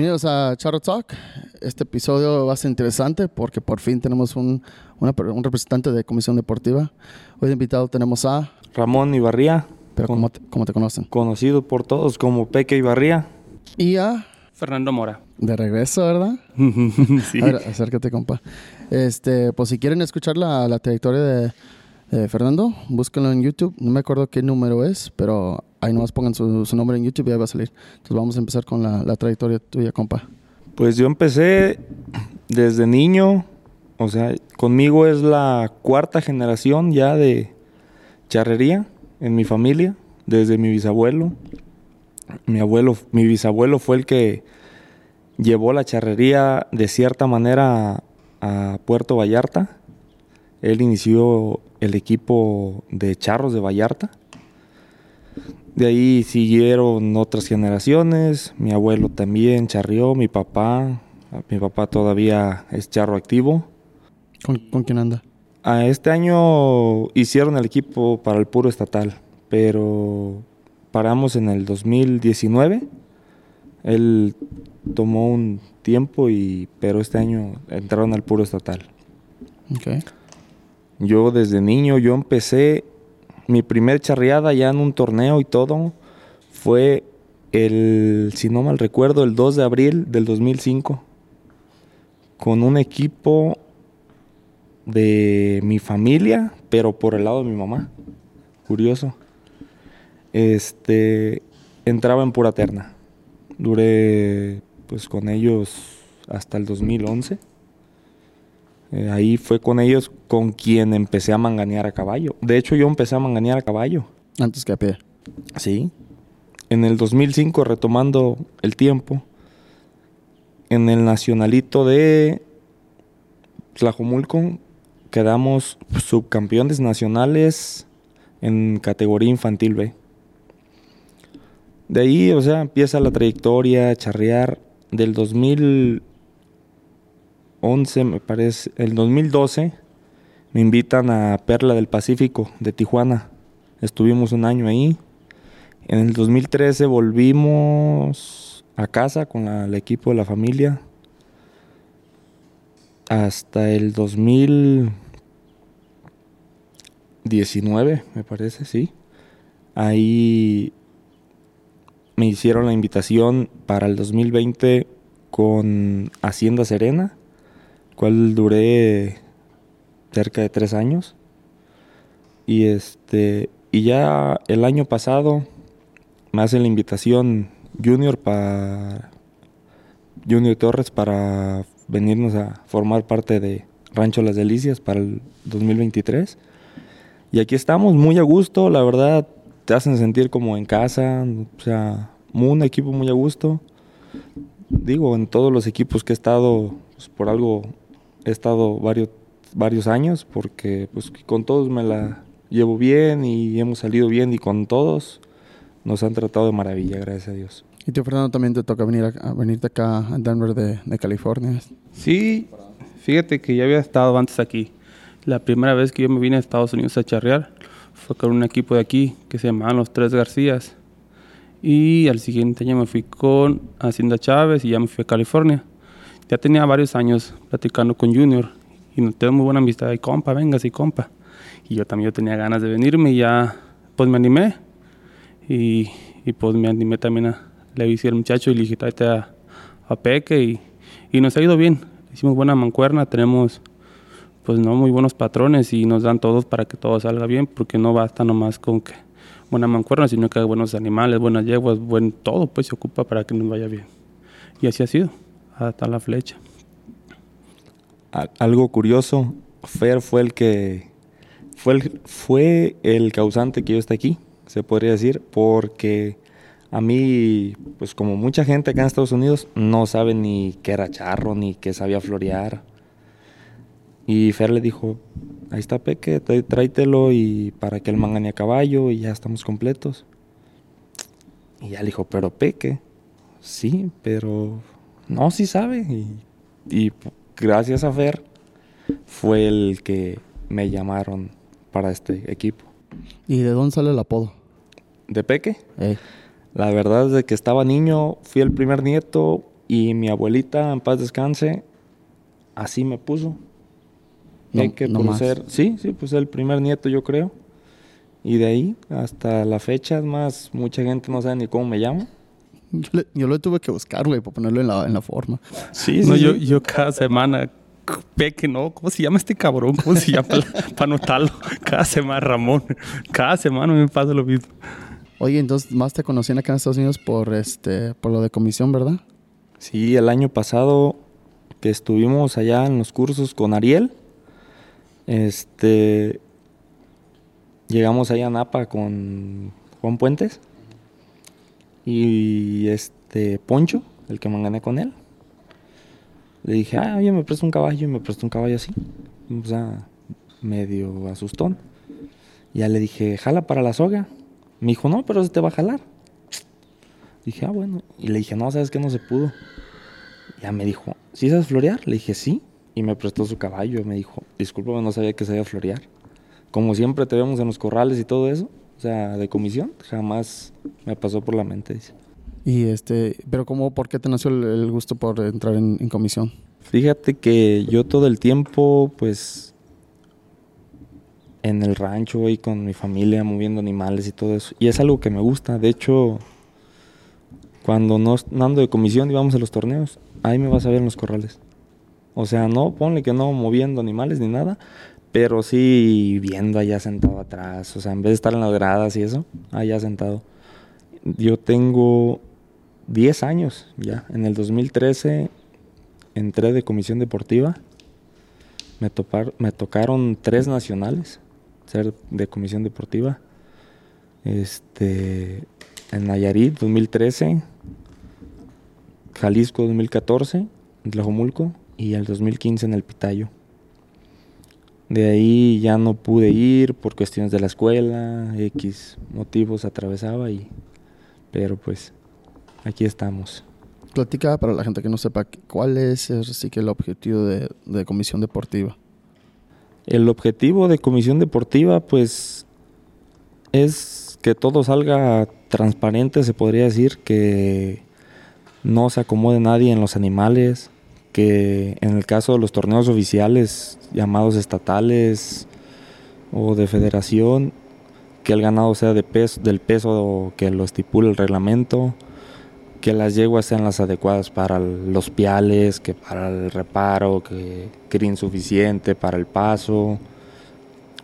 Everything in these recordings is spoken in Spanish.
Bienvenidos a Charro Talk. Este episodio va a ser interesante porque por fin tenemos un, una un representante de Comisión Deportiva. Hoy de invitado tenemos a, Ramón Ibarría, pero Con- ¿cómo te, cómo te conocen? conocido por todos como Peque Ibarría. Y a, Fernando Mora. de regreso, ¿verdad? sí. A ver, acércate, compa. Este, pues si quieren escuchar la, la trayectoria de, de Fernando, búsquenlo en YouTube. No me acuerdo qué número es, pero ahí nomás pongan su, nombre en YouTube y ahí va a salir. Entonces vamos a empezar con la, trayectoria tuya, compa. Pues yo empecé desde niño, o sea, conmigo es la cuarta generación ya de charrería en mi familia, desde mi bisabuelo. Mi abuelo, mi bisabuelo fue el que llevó la charrería de cierta manera a Puerto Vallarta. Él inició el equipo de charros de Vallarta. De ahí siguieron otras generaciones. Mi abuelo también charrió, mi papá. Mi papá todavía es charro activo. ¿Con, con quién anda? A este año hicieron el equipo para el puro estatal, pero paramos en el 2019. Él tomó un tiempo y pero este año entraron al puro estatal. Ok. Yo desde niño, yo empecé mi primer charreada ya en un torneo y todo. Fue el, si no mal recuerdo, el 2 de abril del 2005. Con un equipo de mi familia, pero por el lado de mi mamá. Curioso. Este, entraba en pura terna. Duré pues con ellos hasta el 2011. Eh, ahí fue con ellos con quien empecé a manganear a caballo. De hecho, yo empecé a manganear a caballo. Antes que a pie. Sí. En el 2005, retomando el tiempo, en el nacionalito de Tlajomulco, quedamos subcampeones nacionales en categoría infantil B. De ahí, o sea, empieza la trayectoria, charrear. Del 2011, me parece, el 2012, me invitan a Perla del Pacífico de Tijuana. Estuvimos un año ahí. En el 2013 volvimos a casa con el equipo de la familia. Hasta el 2019, me parece, sí. Ahí me hicieron la invitación para el 2020 con Hacienda Serena, cual duré cerca de tres años. Y este y ya el año pasado me hacen la invitación Junior para Junior Torres para venirnos a formar parte de Rancho Las Delicias para el 2023. Y aquí estamos muy a gusto, la verdad te hacen sentir como en casa, o sea, un equipo muy a gusto. Digo, en todos los equipos que he estado, pues, por algo he estado varios varios años porque pues con todos me la llevo bien y hemos salido bien y con todos nos han tratado de maravilla, gracias a Dios. Y tú, Fernando, también te toca venir a, a venirte acá a Denver de, de California. Sí, fíjate que ya había estado antes aquí. La primera vez que yo me vine a Estados Unidos a charrear fue con un equipo de aquí que se llamaban los Tres Garcías. Y al siguiente año me fui con Hacienda Chávez y ya me fui a California. Ya tenía varios años platicando con Junior y nos tenemos muy buena amistad. Y compa, venga, sí, compa. Y yo también yo tenía ganas de venirme y ya pues me animé. Y, y pues me animé también a, le avisé al muchacho y le dije, tráete a, a Peque y, y nos ha ido bien. Hicimos buena mancuerna, tenemos pues no muy buenos patrones y nos dan todos para que todo salga bien, porque no basta nomás con que buena mancuerna, sino que hay buenos animales, buenas yeguas, buen todo pues se ocupa para que nos vaya bien. Y así ha sido, hasta la flecha. Algo curioso, Fer fue el que fue el, fue el causante que yo esté aquí, se podría decir, porque a mí, pues como mucha gente acá en Estados Unidos, no sabe ni qué era charro, ni que sabía florear. Y Fer le dijo, ahí está Peque, tráetelo y para que él mangane a caballo y ya estamos completos. Y ya le dijo, pero Peque, sí, pero no, sí sabe. Y, gracias a Fer fue el que me llamaron para este equipo. ¿Y de dónde sale el apodo? ¿De Peque? Eh, La verdad es de que estaba niño, fui el primer nieto Y mi abuelita, en paz descanse, así me puso. No- hay que no por más. ser, sí, sí, pues el primer nieto yo creo. Y de ahí hasta la fecha, es más, mucha gente no sabe ni cómo me llamo. Yo, le- yo lo tuve que buscar, güey, para ponerlo en la, en la forma. Sí, No, yo, yo cada semana ve que no, ¿cómo se llama este cabrón? ¿Cómo se llama? Para anotarlo. Cada semana, Ramón. Cada semana me pasa lo mismo. Oye, entonces más te conocían acá en Estados Unidos por este por lo de comisión, ¿verdad? Sí, el año pasado que estuvimos allá en los cursos con Ariel, este, llegamos allá a Napa con Juan Puentes y este Poncho, el que me gané con él. Le dije, ah, oye, me presta un caballo y me prestó un caballo así, o sea, medio asustón. Ya le dije, jala para la soga. Me dijo, no, pero se te va a jalar. Dije, ah, bueno. Y le dije, no, sabes que no se pudo. Ya me dijo, ¿sí sabes florear? Le dije, sí. Y me prestó su caballo. Me dijo, discúlpame, no sabía que sabía florear. Como siempre te vemos en los corrales y todo eso, o sea, de comisión, jamás me pasó por la mente. Dice. Y este, pero cómo, ¿por qué te nació el, el gusto por entrar en, en comisión? Fíjate que yo todo el tiempo, pues, en el rancho y con mi familia, moviendo animales y todo eso. Y es algo que me gusta. De hecho, cuando no, no ando de comisión y vamos a los torneos, ahí me vas a ver en los corrales. O sea, no, ponle que no moviendo animales ni nada, pero sí viendo allá sentado atrás. O sea, en vez de estar en las gradas y eso, allá sentado. Yo tengo 10 años ya. En el 2013 entré de comisión deportiva. Me, topar- me tocaron tres nacionales ser de comisión deportiva. Este, en Nayarit 2013, Jalisco 2014, en Tlajomulco y el 2015 en el Pitayo. De ahí ya no pude ir por cuestiones de la escuela, X motivos atravesaba y pero pues aquí estamos. Platica para la gente que no sepa cuál es así que el objetivo de, de comisión deportiva. El objetivo de comisión deportiva, pues, es que todo salga transparente, se podría decir, que no se acomode nadie en los animales, que en el caso de los torneos oficiales, llamados estatales o de federación, que el ganado sea del peso que lo estipula el reglamento, que las yeguas sean las adecuadas para los piales, que para el reparo, que crin suficiente para el paso.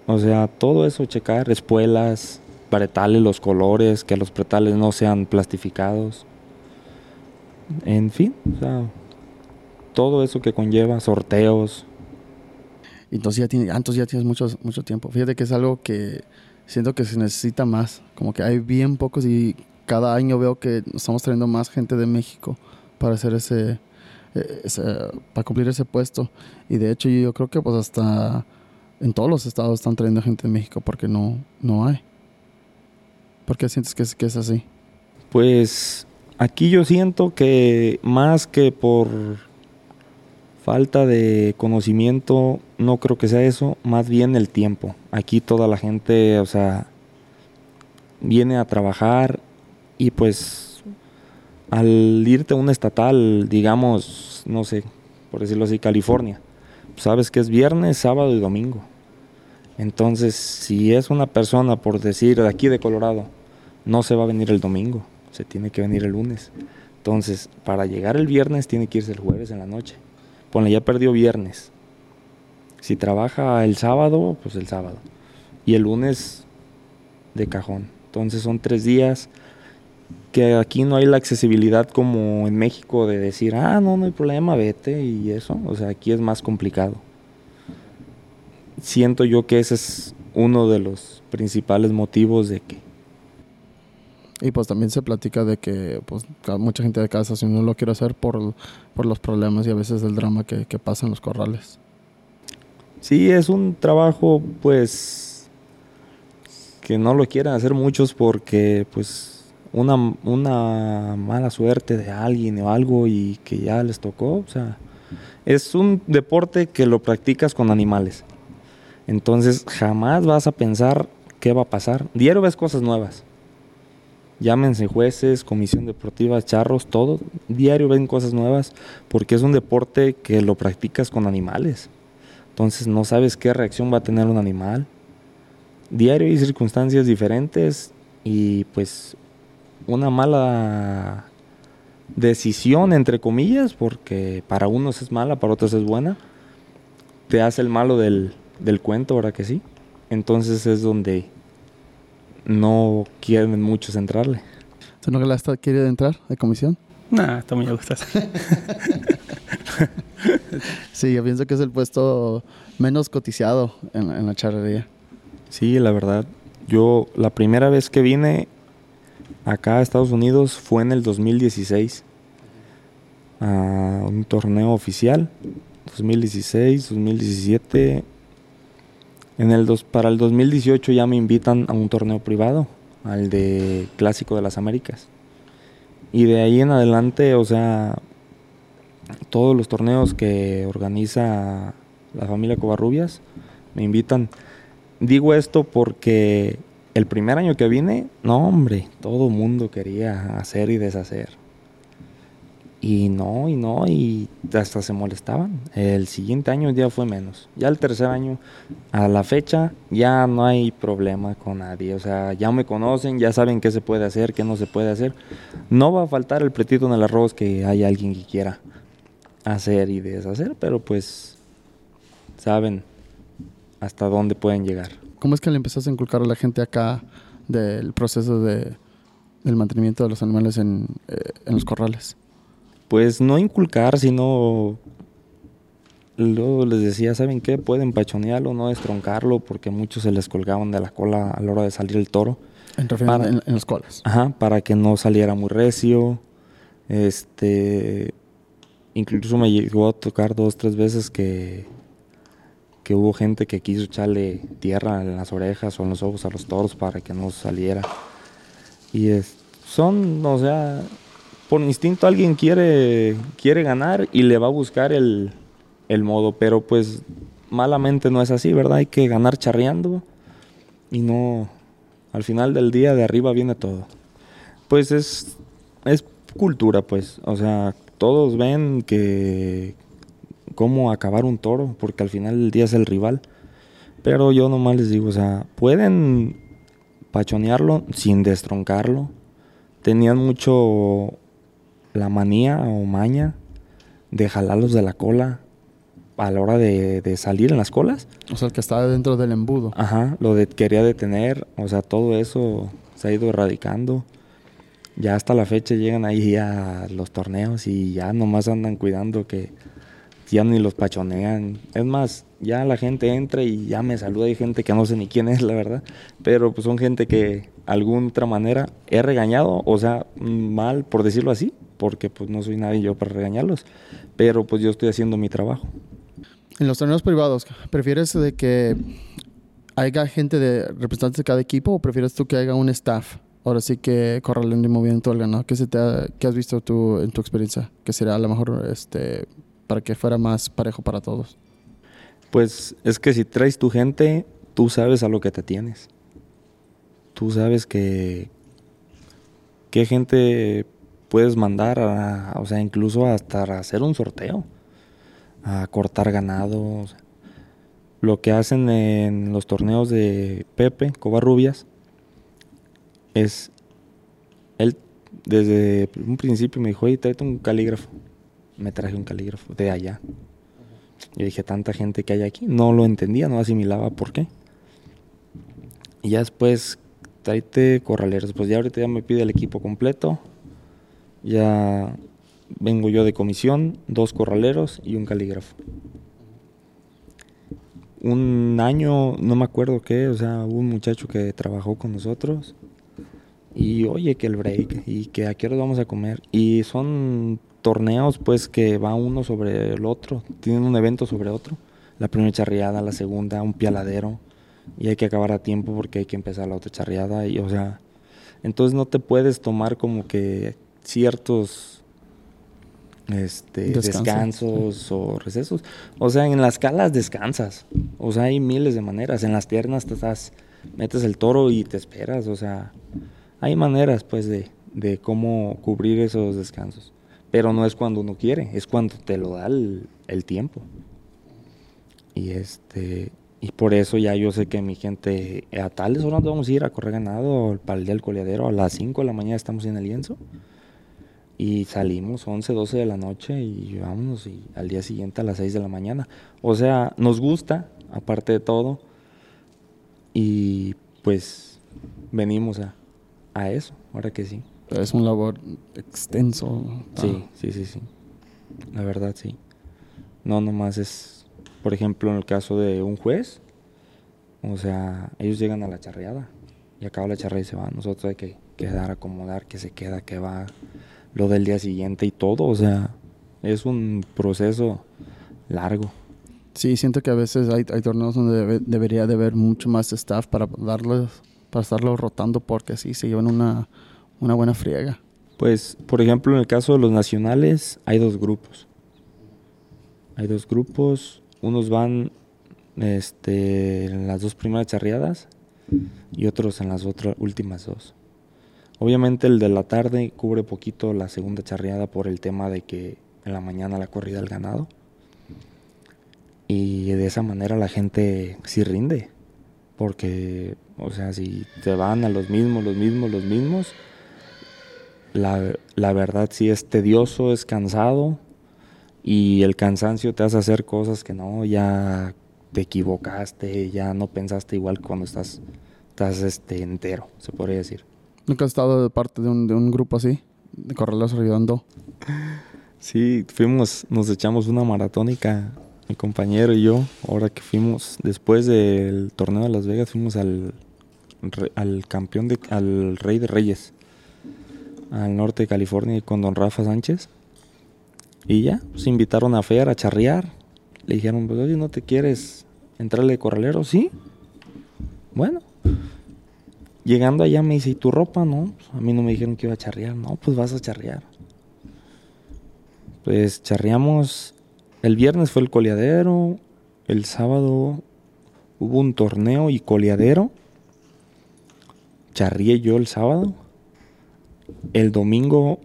O sea, todo eso checar, espuelas, paretales, los colores, que los pretales no sean plastificados. En fin, o sea, todo eso que conlleva, sorteos. Entonces ya, tiene, ah, entonces ya tienes mucho, mucho tiempo. Fíjate que es algo que siento que se necesita más. Como que hay bien pocos y cada año veo que estamos trayendo más gente de México para hacer ese, eh, ese- para cumplir ese puesto. Y de hecho yo creo que pues hasta en todos los estados están trayendo gente de México porque no, no hay. ¿Por qué sientes que es, que es así? Pues aquí yo siento que más que por falta de conocimiento, no creo que sea eso, más bien el tiempo. Aquí toda la gente, o sea, viene a trabajar y pues al irte a un estatal, digamos, no sé, por decirlo así, California, sabes que es viernes, sábado y domingo. Entonces, si es una persona, por decir, de aquí de Colorado, no se va a venir el domingo, se tiene que venir el lunes. Entonces, para llegar el viernes tiene que irse el jueves en la noche. Ponle, ya perdió viernes. Si trabaja el sábado, pues el sábado. Y el lunes de cajón. Entonces son tres días que aquí no hay la accesibilidad como en México de decir, ah, no, no hay problema, vete y eso. O sea, aquí es más complicado. Siento yo que ese es uno de los principales motivos de que Y pues también se platica de que pues mucha gente de casa si no lo quiere hacer por, por los problemas y a veces el drama que, que pasa en los corrales. Sí, es un trabajo pues que no lo quieren hacer muchos porque pues una, una mala suerte de alguien o algo y que ya les tocó, o sea, es un deporte que lo practicas con animales. Entonces jamás vas a pensar qué va a pasar. Diario ves cosas nuevas. Llámense jueces, comisión deportiva, charros, todo. Diario ven cosas nuevas porque es un deporte que lo practicas con animales. Entonces no sabes qué reacción va a tener un animal. Diario hay circunstancias diferentes y pues una mala decisión, entre comillas, porque para unos es mala, para otros es buena, te hace el malo del, del cuento, ¿verdad que sí? Entonces es donde no quieren muchos entrarle. ¿Tú no quiere entrar de comisión? Nah, está muy a gusto. sí, yo pienso que es el puesto menos cotizado en, en la charrería. Sí, la verdad. Yo la primera vez que vine acá a Estados Unidos fue en el 2016 a un torneo oficial 2016 2017 en el dos, para el 2018 ya me invitan a un torneo privado, al de Clásico de las Américas. Y de ahí en adelante, o sea, todos los torneos que organiza la familia Covarrubias me invitan. Digo esto porque el primer año que vine, no hombre, todo mundo quería hacer y deshacer. Y no, y no, y hasta se molestaban. El siguiente año ya fue menos. Ya el tercer año, a la fecha, ya no hay problema con nadie. O sea, ya me conocen, ya saben qué se puede hacer, qué no se puede hacer. No va a faltar el pretito en el arroz que hay alguien que quiera hacer y deshacer, pero pues saben hasta dónde pueden llegar. ¿Cómo es que le empezaste a inculcar a la gente acá del proceso de, del mantenimiento de los animales en, eh, en los corrales? Pues no inculcar, sino luego les decía, ¿saben qué? Pueden pachonearlo, no estroncarlo, porque muchos se les colgaban de la cola a la hora de salir el toro. En, para, en, las colas. Ajá, para que no saliera muy recio. Este, incluso me llegó a tocar dos, tres veces que, que hubo gente que quiso echarle tierra en las orejas o en los ojos a los toros para que no saliera. Y es, son, o sea, por instinto alguien quiere, quiere ganar y le va a buscar el, modo, pero pues malamente no es así, ¿verdad? Hay que ganar charreando y no, al final del día de arriba viene todo. Pues es, es cultura, pues, o sea, todos ven que cómo acabar un toro, porque al final del día es el rival. Pero yo nomás les digo, o sea, pueden pachonearlo sin destroncarlo. Tenían mucho la manía o maña de jalarlos de la cola a la hora de, salir en las colas. O sea, el que estaba dentro del embudo. Ajá, lo de, quería detener, o sea, todo eso se ha ido erradicando. Ya hasta la fecha llegan ahí a los torneos y ya nomás andan cuidando que ya ni los pachonean. Es más, ya la gente entra y ya me saluda. Hay gente que no sé ni quién es, la verdad. Pero pues son gente que, alguna otra manera, he regañado, o sea, mal por decirlo así porque pues no soy nadie yo para regañarlos, pero pues yo estoy haciendo mi trabajo. En los torneos privados, ¿prefieres de que haya gente de representantes de cada equipo o prefieres tú que haya un staff? Ahora sí que corralando y moviendo todo el ganado. ¿Qué, se te ¿Qué has visto tú en tu experiencia? ¿Qué sería a lo mejor este, para que fuera más parejo para todos? Pues es que si traes tu gente, tú sabes a lo que te tienes. Tú sabes que qué gente puedes mandar, o sea, incluso hasta hacer un sorteo, a cortar ganado. lo que hacen en los torneos de Pepe, Covarrubias, es, él desde un principio me dijo, oye, tráete un calígrafo. Me traje un calígrafo de allá. Yo dije, tanta gente que hay aquí, no lo entendía, no asimilaba por qué. Y ya después, tráete corraleros. Pues ya ahorita ya me pide el equipo completo, ya vengo yo de comisión, dos corraleros y un calígrafo. Un año, no me acuerdo qué, o sea, hubo un muchacho que trabajó con nosotros y oye que el break y que a qué hora vamos a comer. Y son torneos pues que va uno sobre el otro, tienen un evento sobre otro. La primera charreada, la segunda, un pialadero y hay que acabar a tiempo porque hay que empezar la otra charreada y o sea, entonces no te puedes tomar como que ciertos este, descansos o recesos. O sea, en las calas descansas. O sea, hay miles de maneras. En las piernas te estás, metes el toro y te esperas. O sea, hay maneras pues de, de cómo cubrir esos descansos. Pero no es cuando uno quiere, es cuando te lo da el, el tiempo. Y este y por eso ya yo sé que mi gente, a tales horas vamos a ir a correr ganado para el día del coleadero, a las 5 de la mañana estamos en el lienzo. Y salimos 11, 12 de la noche y vámonos y al día siguiente a las 6 de la mañana. O sea, nos gusta, aparte de todo. Y pues venimos a, a eso, ahora que sí. Es un labor extenso. Sí, sí, sí, sí. La verdad, sí. No nomás es, por ejemplo, en el caso de un juez, o sea, ellos llegan a la charreada y acaba la charreada y se van. Nosotros hay que quedar, acomodar, que se queda, que va, lo del día siguiente y todo. O sea, es un proceso largo. Sí, siento que a veces hay, hay torneos donde debe- debería de haber mucho más staff para darles, para estarlo rotando porque así se llevan una, una buena friega. Pues, por ejemplo, en el caso de los nacionales, hay dos grupos. Hay dos grupos. Unos van este, en las dos primeras charreadas y otros en las otras últimas dos. Obviamente el de la tarde cubre poquito la segunda charreada por el tema de que en la mañana la corrida del ganado. Y de esa manera la gente sí rinde. Porque, o sea, si te van a los mismos, los mismos, los mismos, la, la verdad sí es tedioso, es cansado. Y el cansancio te hace hacer cosas que no, ya te equivocaste, ya no pensaste igual cuando estás, estás este, entero, se podría decir. ¿Nunca has estado de parte de un, de un grupo así? De correrlos ayudando. Sí, fuimos, nos echamos una maratónica, mi compañero y yo, ahora que fuimos, después del torneo de Las Vegas, fuimos al, al campeón, de, al rey de reyes, al norte de California con don Rafa Sánchez. Y ya, se invitaron a Fer a charrear. Le dijeron, pues oye, ¿no te quieres entrarle de corralero? Sí. Bueno. Llegando allá me dice, ¿y tu ropa? No, pues, a mí no me dijeron que iba a charrear. No, pues vas a charrear. Pues charreamos. El viernes fue el coleadero. El sábado hubo un torneo y coleadero. Charrié yo el sábado. El domingo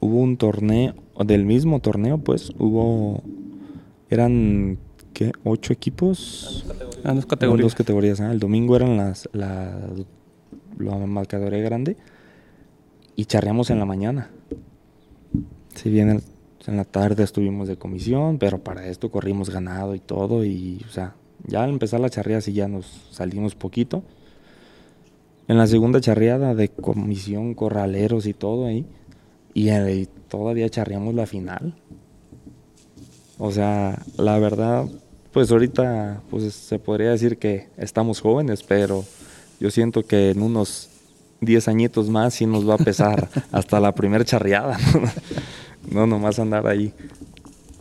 hubo un torneo, del mismo torneo, pues hubo. Eran, ¿qué? ¿Ocho equipos? En dos Eran categorías. Dos categorías. ah. El domingo eran las, la, la marcadoría grande. Y charreamos en la mañana. Si bien en la tarde estuvimos de comisión, pero para esto corrimos ganado y todo. Y, o sea, ya al empezar la charreada sí ya nos salimos poquito. En la segunda charreada de comisión, corraleros y todo ahí. Y, ahí todavía charreamos la final. O sea, la verdad, pues ahorita pues se podría decir que estamos jóvenes, pero yo siento que en unos 10 añitos más sí nos va a pesar hasta la primer charreada. No, nomás andar ahí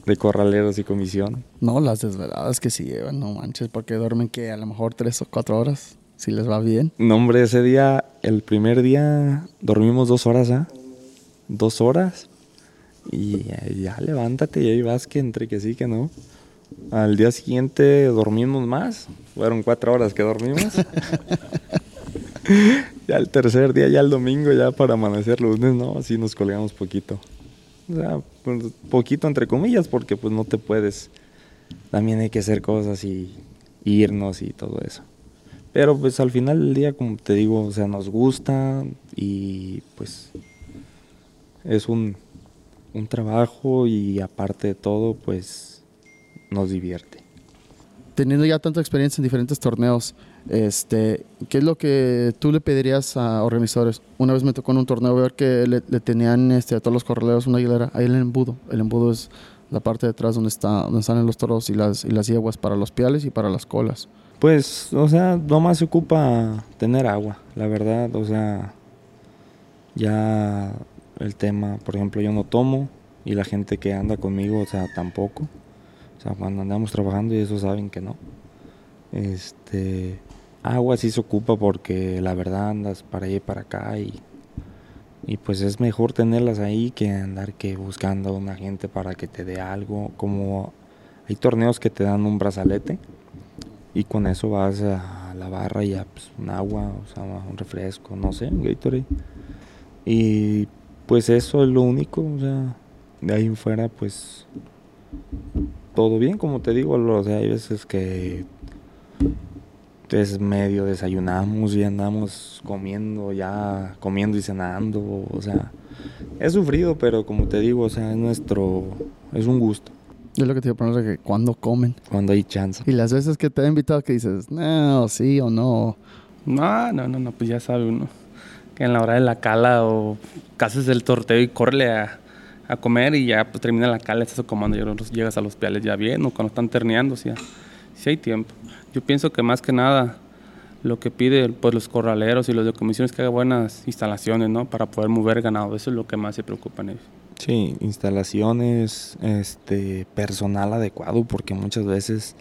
de corraleros y comisión. No, las desveladas que sí llevan, no manches, porque duermen que a lo mejor tres o cuatro horas, si les va bien. No, hombre, ese día, el primer día, dormimos dos horas, ¿ah? Dos horas. Y ya, ya levántate y ahí vas que entre que sí, que no. Al día siguiente dormimos más. Fueron cuatro horas que dormimos. ya el tercer día, ya el domingo, ya para amanecer lunes, no, así nos colgamos poquito. O sea, pues, poquito entre comillas, porque pues no te puedes. También hay que hacer cosas y, y irnos y todo eso. Pero pues al final del día, como te digo, o sea, nos gusta y pues es un, un trabajo y aparte de todo, pues nos divierte. Teniendo ya tanta experiencia en diferentes torneos, este, ¿qué es lo que tú le pedirías a organizadores? Una vez me tocó en un torneo ver que le, le tenían este, a todos los corraleros una hilera, ahí el embudo. El embudo es la parte de atrás donde, está, donde están los toros y las, y las yeguas para los piales y para las colas. Pues, o sea, nomás se ocupa tener agua, la verdad, o sea, ya el tema, por ejemplo, yo no tomo y la gente que anda conmigo, o sea, tampoco. O sea, cuando andamos trabajando y eso saben que no. Este, agua sí se ocupa porque la verdad andas para allá y para acá y, y pues es mejor tenerlas ahí que andar que buscando a una gente para que te dé algo. Como hay torneos que te dan un brazalete y con eso vas a la barra y ya pues, un agua, o sea, un refresco, no sé, un Gatorade. Y pues eso es lo único, o sea, de ahí en fuera pues todo bien, como te digo, o sea, hay veces que es medio desayunamos y andamos comiendo ya, comiendo y cenando, o sea, es sufrido, pero como te digo, o sea, es nuestro, es un gusto. Es lo que te iba a poner que cuando comen. Cuando hay chance. Y las veces que te he invitado que dices, no, sí o no. No, no, no, no, pues ya sabe uno. Que en la hora de la cala o cases el torteo y córrele a, a comer y ya pues, termina la cala, estás comando y llegas a los piales ya bien o cuando están terneando, si sí hay tiempo. Yo pienso que más que nada lo que pide pues los corraleros y los de comisiones que haga buenas instalaciones, ¿no? Para poder mover ganado, eso es lo que más se preocupan ellos. Sí, instalaciones, este, personal adecuado, porque muchas veces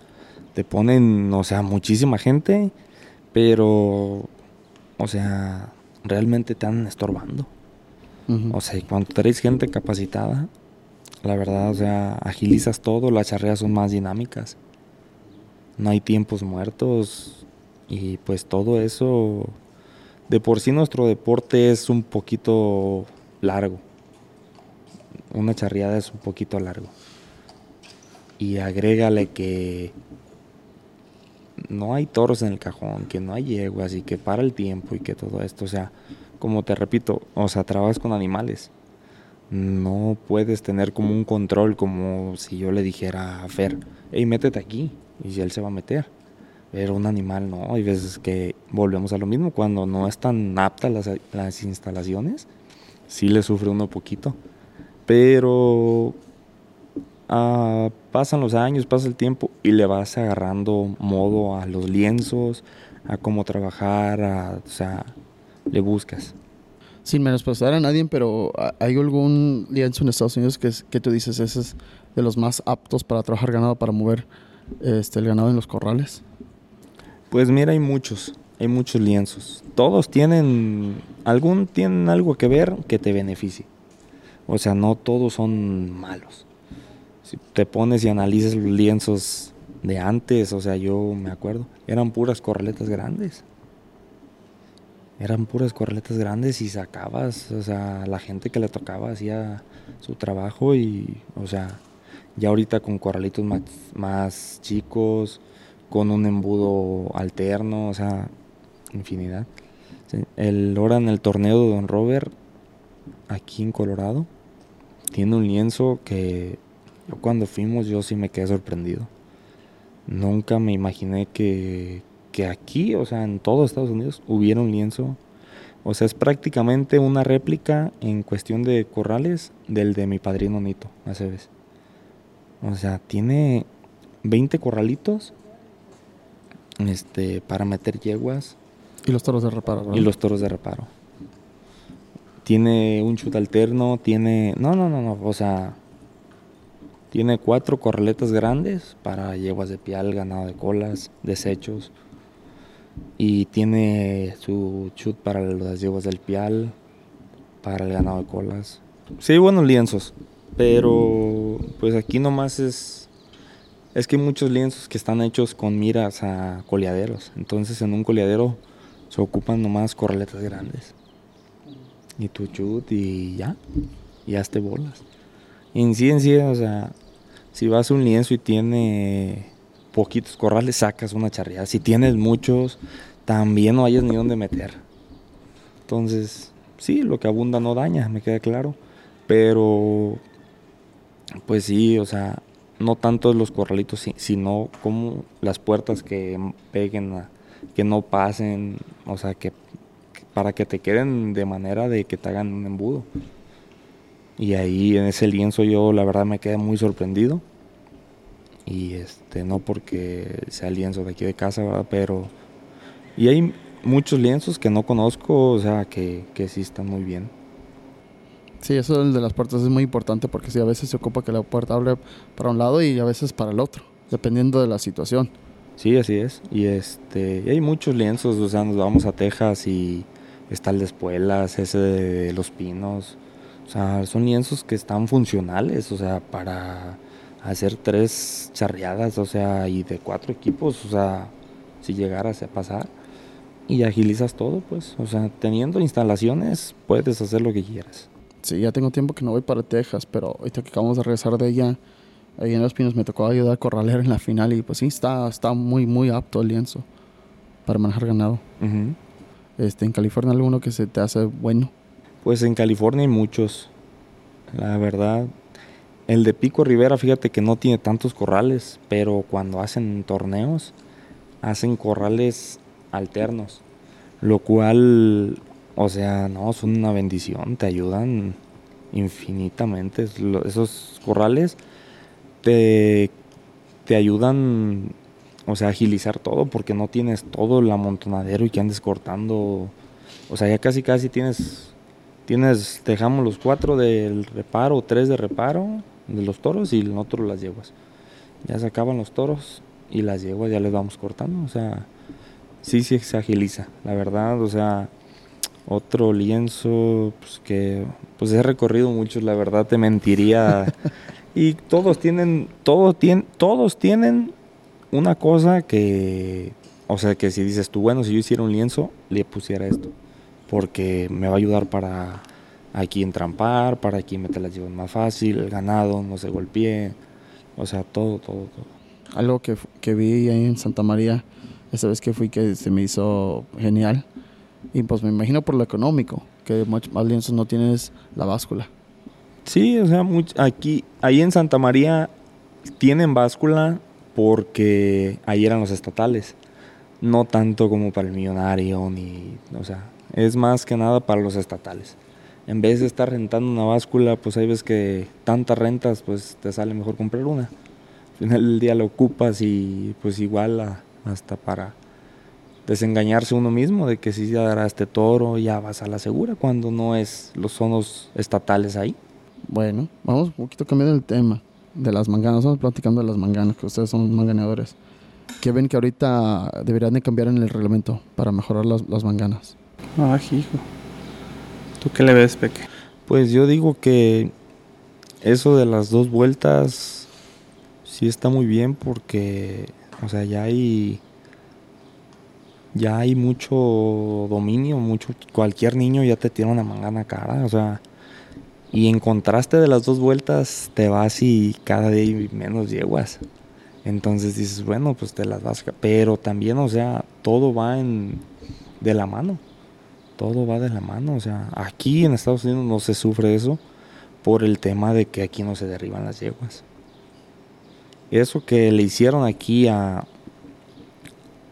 te ponen, o sea, muchísima gente, pero, o sea, realmente te están estorbando. O sea, cuando traes gente capacitada, la verdad, o sea, agilizas todo, las charreas son más dinámicas. No hay tiempos muertos y pues todo eso, de por sí nuestro deporte es un poquito largo una charreada es un poquito largo. Y agrégale que no hay toros en el cajón, que no hay yeguas y que para el tiempo y que todo esto, o sea, como te repito, o sea, trabajas con animales. No puedes tener como un control como si yo le dijera a Fer, hey, métete aquí, y él se va a meter. Pero un animal no, hay veces que volvemos a lo mismo, cuando no están aptas las, las instalaciones, sí le sufre uno poquito. Pero ah, pasan los años, pasa el tiempo y le vas agarrando modo a los lienzos, a cómo trabajar, o sea, le buscas. Sin menospreciar a nadie, pero ¿hay algún lienzo en Estados Unidos que, que tú dices ese es de los más aptos para trabajar ganado, para mover este, el ganado en los corrales? Pues mira, hay muchos, hay muchos lienzos. Todos tienen, algún tienen algo que ver que te beneficie. O sea, no todos son malos. Si te pones y analizas los lienzos de antes, o sea, yo me acuerdo, eran puras corraletas grandes. Eran puras corraletas grandes y sacabas, o sea, la gente que le tocaba hacía su trabajo y, o sea, ya ahorita con corralitos más, chicos, con un embudo alterno, o sea, infinidad. El ahora en el torneo de Don Robert, aquí en Colorado, tiene un lienzo que yo cuando fuimos yo sí me quedé sorprendido. Nunca me imaginé que, que aquí, o sea, en todo Estados Unidos, hubiera un lienzo. O sea, es prácticamente una réplica en cuestión de corrales del de mi padrino Nito, hace vez. O sea, tiene 20 corralitos este, para meter yeguas. Y los toros de reparo. Y los toros de reparo tiene un chute alterno, tiene... No, no, no, no, o sea, tiene cuatro corraletas grandes para yeguas de pial, ganado de colas, desechos. Y tiene su chut para las yeguas del pial, para el ganado de colas. Sí, buenos lienzos, pero pues aquí nomás es... Es que hay muchos lienzos que están hechos con miras a coleaderos. Entonces en un coleadero se ocupan nomás corraletas grandes y tu chut y ya, y hazte bolas. en sí, en sí, o sea, si vas a un lienzo y tiene poquitos corrales, sacas una charreada. Si tienes muchos, también no hayas ni dónde meter. Entonces, sí, lo que abunda no daña, me queda claro. Pero, pues sí, o sea, no tanto los corralitos, sino como las puertas que peguen, que no pasen, o sea, que para que te queden de manera de que te hagan un embudo. Y ahí en ese lienzo yo la verdad me quedé muy sorprendido. Y este, no porque sea el lienzo de aquí de casa, pero... Y hay muchos lienzos que no conozco, o sea, que, que sí están muy bien. Sí, eso de las puertas es muy importante porque sí, a veces se ocupa que la puerta abre para un lado y a veces para el otro, dependiendo de la situación. Sí, así es. Y este, y hay muchos lienzos, o sea, nos vamos a Texas y está el de Espuelas, ese de Los Pinos. O sea, son lienzos que están funcionales, o sea, para hacer tres charreadas, o sea, y de cuatro equipos, o sea, si llegara a pasar. y agilizas todo, pues. O sea, teniendo instalaciones, puedes hacer lo que quieras. Sí, ya tengo tiempo que no voy para Texas, pero ahorita que acabamos de regresar de ella, ahí en Los Pinos me tocó ayudar a corraler en la final y pues sí, está, está muy, muy apto el lienzo para manejar ganado. Ujú. Este, en California alguno que se te hace bueno. Pues en California hay muchos. La verdad. El de Pico Rivera, fíjate que no tiene tantos corrales, pero cuando hacen torneos, hacen corrales alternos. Lo cual, o sea, no, son una bendición, te ayudan infinitamente. Esos corrales te, te ayudan, o sea, agilizar todo, porque no tienes todo el amontonadero y que andes cortando. O sea, ya casi casi tienes Tienes, dejamos los cuatro del reparo, tres de reparo de los toros y el otro las yeguas. Ya se acaban los toros y las yeguas ya les vamos cortando. O sea, sí, sí se agiliza, la verdad. O sea, otro lienzo pues, que pues he recorrido muchos, la verdad te mentiría. y todos tienen, todos tienen, todos tienen una cosa que, o sea, que si dices tú, bueno, si yo hiciera un lienzo, le pusiera esto porque me va a ayudar para aquí entrampar, para aquí meter las llevas más fácil, el ganado no se golpee, o sea, todo, todo, todo. Algo que, que vi ahí en Santa María, esa vez que fui que se me hizo genial. Y pues me imagino por lo económico, que más lienzos no tienes la báscula. Sí, o sea, aquí, ahí en Santa María tienen báscula porque ahí eran los estatales, no tanto como para el millonario, ni, o sea, es más que nada para los estatales. En vez de estar rentando una báscula, pues hay veces que tantas rentas, pues te sale mejor comprar una. Al final del día lo ocupas y pues igual a- hasta para desengañarse uno mismo de que si ya dará este toro, ya vas a la segura, cuando no es los sonos estatales ahí. Bueno, vamos un poquito cambiando el tema de las manganas. Estamos platicando de las manganas, que ustedes son manganeadores. ¿Qué ven que ahorita deberían de cambiar en el reglamento para mejorar las, las manganas? Ah, hijo. ¿Tú qué le ves, Peque? Pues yo digo que eso de las dos vueltas sí está muy bien porque, o sea, ya hay ya hay mucho dominio, mucho cualquier niño ya te tira una mangana cara, o sea, y en contraste de las dos vueltas te vas y cada día menos yeguas. Entonces dices, bueno, pues te las vas, pero también, o sea, todo va en de la mano todo va de la mano. O sea, aquí en Estados Unidos no se sufre eso por el tema de que aquí no se derriban las yeguas. Eso que le hicieron aquí a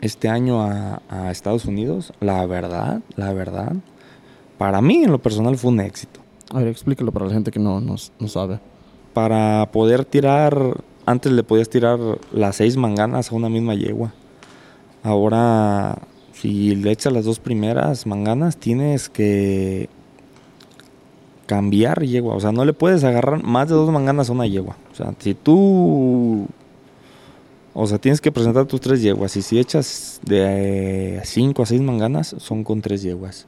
este año a, a Estados Unidos, la verdad, la verdad, para mí en lo personal fue un éxito. A ver, explícalo para la gente que no, no, no sabe. Para poder tirar, antes le podías tirar las seis manganas a una misma yegua. Ahora, si le echas las dos primeras manganas, tienes que cambiar yegua. O sea, no le puedes agarrar más de dos manganas a una yegua. O sea, si tú... O sea, tienes que presentar tus tres yeguas. Y si echas de 5 a 6 manganas, son con tres yeguas.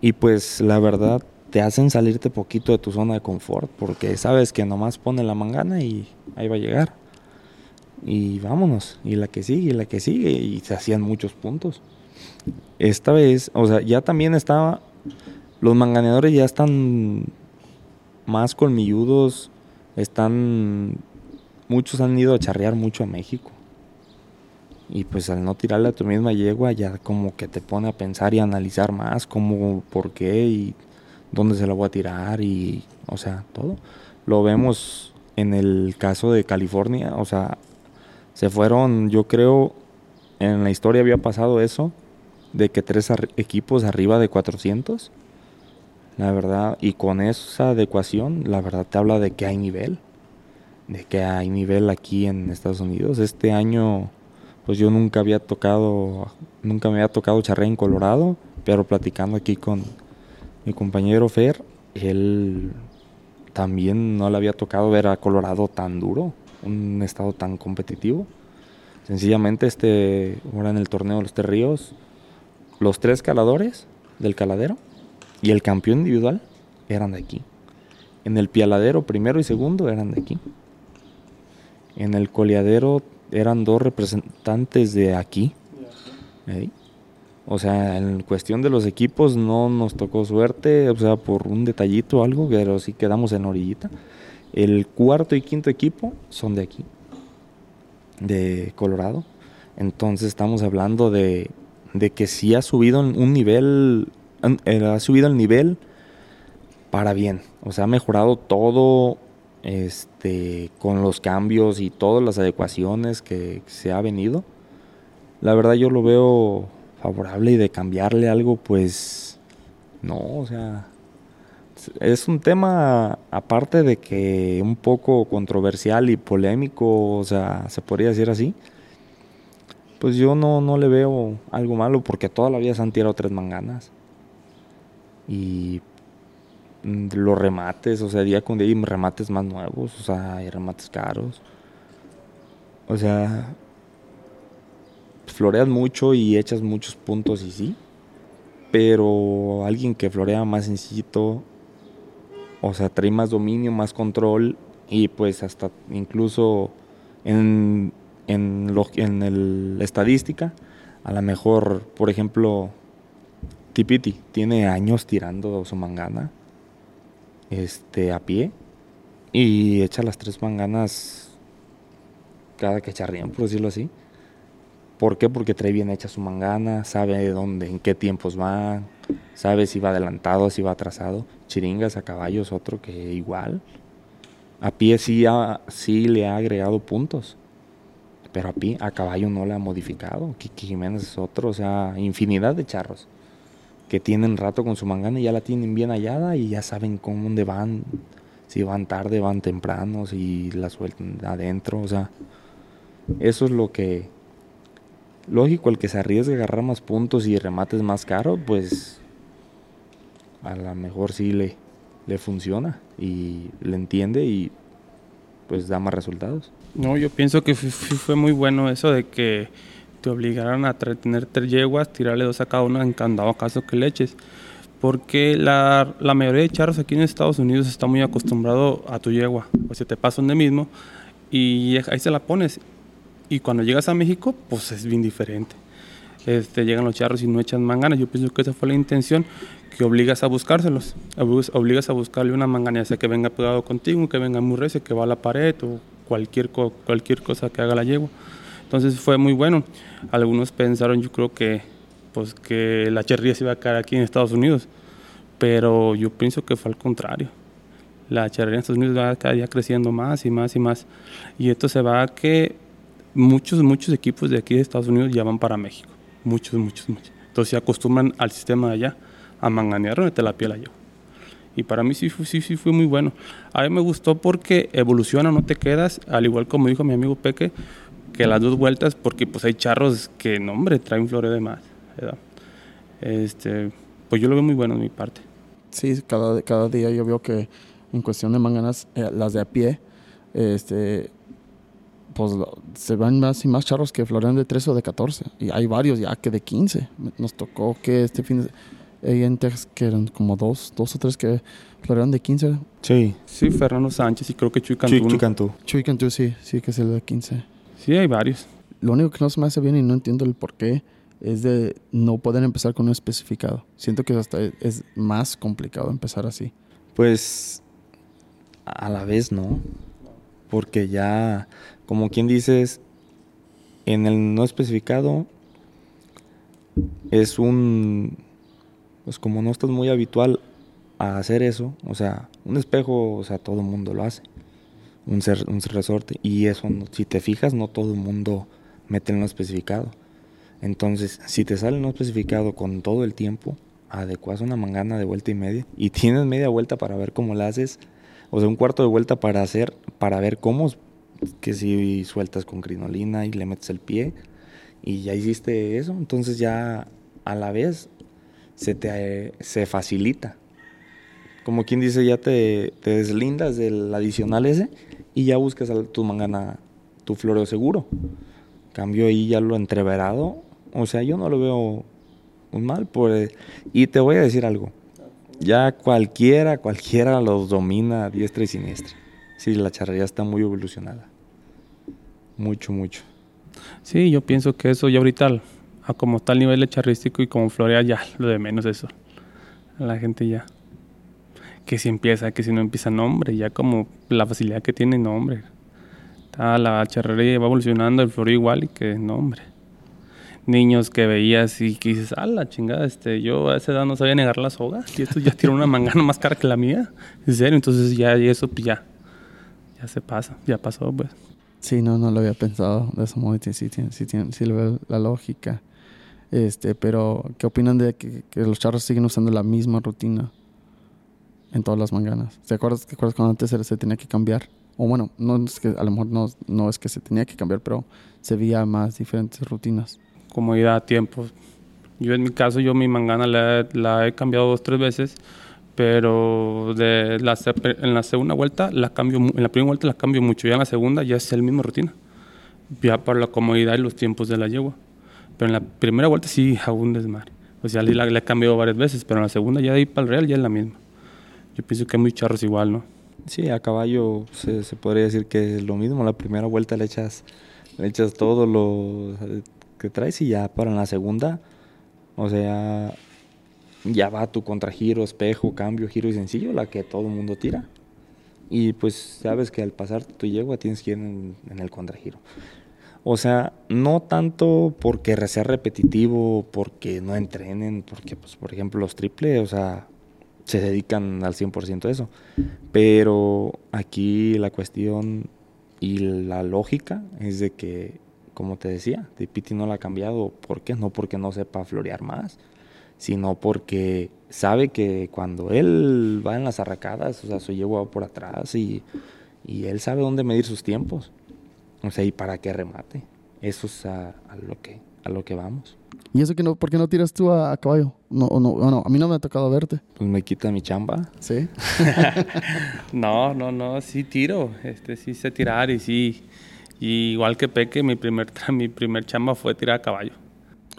Y pues la verdad, te hacen salirte poquito de tu zona de confort. Porque sabes que nomás pone la mangana y ahí va a llegar. Y vámonos. Y la que sigue, y la que sigue. Y se hacían muchos puntos. Esta vez, o sea, ya también estaba. Los manganeadores ya están más colmilludos. Están. Muchos han ido a charrear mucho a México. Y pues al no tirarle a tu misma yegua, ya como que te pone a pensar y analizar más cómo, por qué y dónde se la voy a tirar y, o sea, todo. Lo vemos en el caso de California, o sea, se fueron, yo creo, en la historia había pasado eso, de que tres arri- equipos arriba de 400, la verdad, y con esa adecuación, la verdad te habla de que hay nivel, de que hay nivel aquí en Estados Unidos. Este año, pues yo nunca había tocado, nunca me había tocado charré en Colorado, pero platicando aquí con mi compañero Fer, él también no le había tocado ver a Colorado tan duro, un estado tan competitivo. Sencillamente este, ahora en el torneo de los Tres Ríos, los tres caladores del caladero y el campeón individual eran de aquí. En el pialadero primero y segundo eran de aquí. En el coleadero eran dos representantes de aquí. ¿eh? O sea, en cuestión de los equipos no nos tocó suerte, o sea, por un detallito o algo, pero sí quedamos en orillita. El cuarto y quinto equipo son de aquí, de Colorado. Entonces estamos hablando de, de que sí ha subido un nivel, eh, ha subido el nivel para bien. O sea, ha mejorado todo este, con los cambios y todas las adecuaciones que se ha venido. La verdad yo lo veo favorable y de cambiarle algo, pues no, o sea, es un tema aparte de que un poco controversial y polémico, o sea, se podría decir así. Pues yo no, no le veo algo malo porque toda la vida se han tirado tres manganas. Y mm, los remates, o sea, día con día hay remates más nuevos, o sea, hay remates caros. O sea, floreas mucho y echas muchos puntos y sí. Pero alguien que florea más sencillito, o sea, trae más dominio, más control y pues hasta incluso en, en, lo, en el, estadística, a lo mejor, por ejemplo, Tipiti tiene años tirando su mangana este, a pie y echa las tres manganas cada que charrían, por decirlo así. ¿Por qué? Porque trae bien hecha su mangana, sabe dónde, en qué tiempos va, sabe si va adelantado, si va atrasado. Chiringas a caballo es otro que igual. A pie sí, sí le ha agregado puntos, pero a pie, a caballo no le ha modificado. Kiki Jiménez es otro, o sea, infinidad de charros que tienen rato con su mangana y ya la tienen bien hallada y ya saben cómo dónde van, si van tarde, van temprano, si la sueltan adentro, o sea, eso es lo que lógico, el que se arriesgue a agarrar más puntos y remates más caro, pues a lo mejor sí le, le funciona y le entiende y pues da más resultados. No, yo pienso que fue muy bueno eso de que te obligaran a tener tres yeguas, tirarle dos a cada una en candado caso que le eches. Porque la, la, mayoría de charros aquí en Estados Unidos está muy acostumbrado a tu yegua. O sea, te pasa donde mismo y ahí se la pones. Y cuando llegas a México, pues es bien diferente. Este, llegan los charros y no echan manganas. Yo pienso que esa fue la intención, que obligas a buscárselos. Obligas a buscarle una mangana, ya sea que venga pegado contigo, que venga muy recio, que va a la pared o cualquier, cualquier cosa que haga la yegua. Entonces fue muy bueno. Algunos pensaron, yo creo que, pues, que la charría se iba a caer aquí en Estados Unidos, pero yo pienso que fue al contrario. La charría en Estados Unidos va cada día creciendo más y más y más. Y esto se va a que muchos, muchos equipos de aquí de Estados Unidos ya van para México. Muchos, muchos, muchos. Entonces se acostumbran al sistema de allá, a manganear donde la piel allá. Y para mí sí, sí, sí fue muy bueno. A mí me gustó porque evoluciona, no te quedas, al igual como dijo mi amigo Peque, que las dos vueltas, porque pues hay charros que, no hombre, traen flores de más. Este, pues yo lo veo muy bueno de mi parte. Sí, cada, cada día yo veo que en cuestión de manganas, eh, las de a pie, este, pues se van más y más charros que florean de 13 o de 14. Y hay varios ya que de 15. Nos tocó que este fin de en Texas que eran como dos, dos o tres que florean de 15. Sí. Sí, Fernando Sánchez y creo que Chuy Cantú. Chuy, Cantú. Chuy Cantú, sí, sí que es el de 15. Sí, hay varios. Lo único que no se me hace bien y no entiendo el por qué es de no poder empezar con un especificado. Siento que hasta es más complicado empezar así. Pues a la vez no. Porque ya como quien dices, en el no especificado es un, pues como no estás muy habitual a hacer eso, o sea, un espejo, o sea, todo el mundo lo hace, un, un resorte, y eso, si te fijas, no todo el mundo mete el no especificado. Entonces, si te sale no especificado con todo el tiempo, adecuas una mangana de vuelta y media, y tienes media vuelta para ver cómo la haces, o sea, un cuarto de vuelta para hacer, para ver cómo que si sueltas con crinolina y le metes el pie y ya hiciste eso, entonces ya a la vez se te se facilita. Como quien dice, ya te, te deslindas del adicional ese y ya buscas a tu mangana, tu floreo seguro. Cambio ahí ya lo entreverado, o sea, yo no lo veo un mal. Por, y te voy a decir algo, ya cualquiera, cualquiera los domina diestra y siniestra. Sí, la charrería está muy evolucionada. Mucho, mucho. Sí, yo pienso que eso ya ahorita a como está el nivel de charrístico y como florea ya, lo de menos eso. La gente ya. Que si empieza, que si no empieza, nombre, ya como la facilidad que tiene, nombre. Está la charrería va evolucionando, el floreo igual y que nombre. Niños que veías y que dices, ah, la chingada, este, yo a esa edad no sabía negar las sogas y esto ya tiene una mangana más cara que la mía. En serio, entonces ya y eso pues ya, ya se pasa, ya pasó pues. Sí, no, no lo había pensado de ese modo. Sí, sí, sí, sí, sí, lo veo la lógica. Este, pero, ¿qué opinan de que, que, los charros siguen usando la misma rutina en todas las manganas? ¿Te acuerdas, ¿te acuerdas cuando antes se tenía que cambiar? O bueno, no es que a lo mejor no, no es que se tenía que cambiar, pero se veía más diferentes rutinas. Comodidad, tiempo. Yo en mi caso, yo mi mangana la, la he cambiado dos, tres veces, pero de la, en la segunda vuelta la cambio, en la primera vuelta la cambio mucho, ya en la segunda ya es el mismo rutina, ya para la comodidad y los tiempos de la yegua. Pero en la primera vuelta sí un desmadre. O sea, la, la he cambiado varias veces, pero en la segunda ya de ahí para el real ya es la misma. Yo pienso que hay muy charros igual, ¿no? Sí, a caballo se, podría decir que es lo mismo. La primera vuelta le echas, le echas todo lo que traes y ya para la segunda, o sea, ya va tu contragiro, espejo, cambio, giro y sencillo, la que todo el mundo tira. Y pues sabes que al pasar tu yegua tienes que ir en, en el contragiro. O sea, no tanto porque sea repetitivo, porque no entrenen, porque, pues, por ejemplo, los triple, o sea, se dedican al 100% a eso. Pero aquí la cuestión y la lógica es de que, como te decía, Piti no la ha cambiado. ¿Por qué? No porque no sepa florear más, sino porque sabe que cuando él va en las arracadas, o sea, su yegua va por atrás y él sabe dónde medir sus tiempos. O sea, y para qué remate. Eso es a, a, lo, que, a lo que vamos. ¿Y eso que no, por qué no tiras tú a, a caballo? No, no, no, a mí no me ha tocado verte. Pues me quita mi chamba. Sí. no, no, no, sí tiro. Este, sí sé tirar y sí. Y igual que Peque, mi primer, mi primer chamba fue tirar a caballo.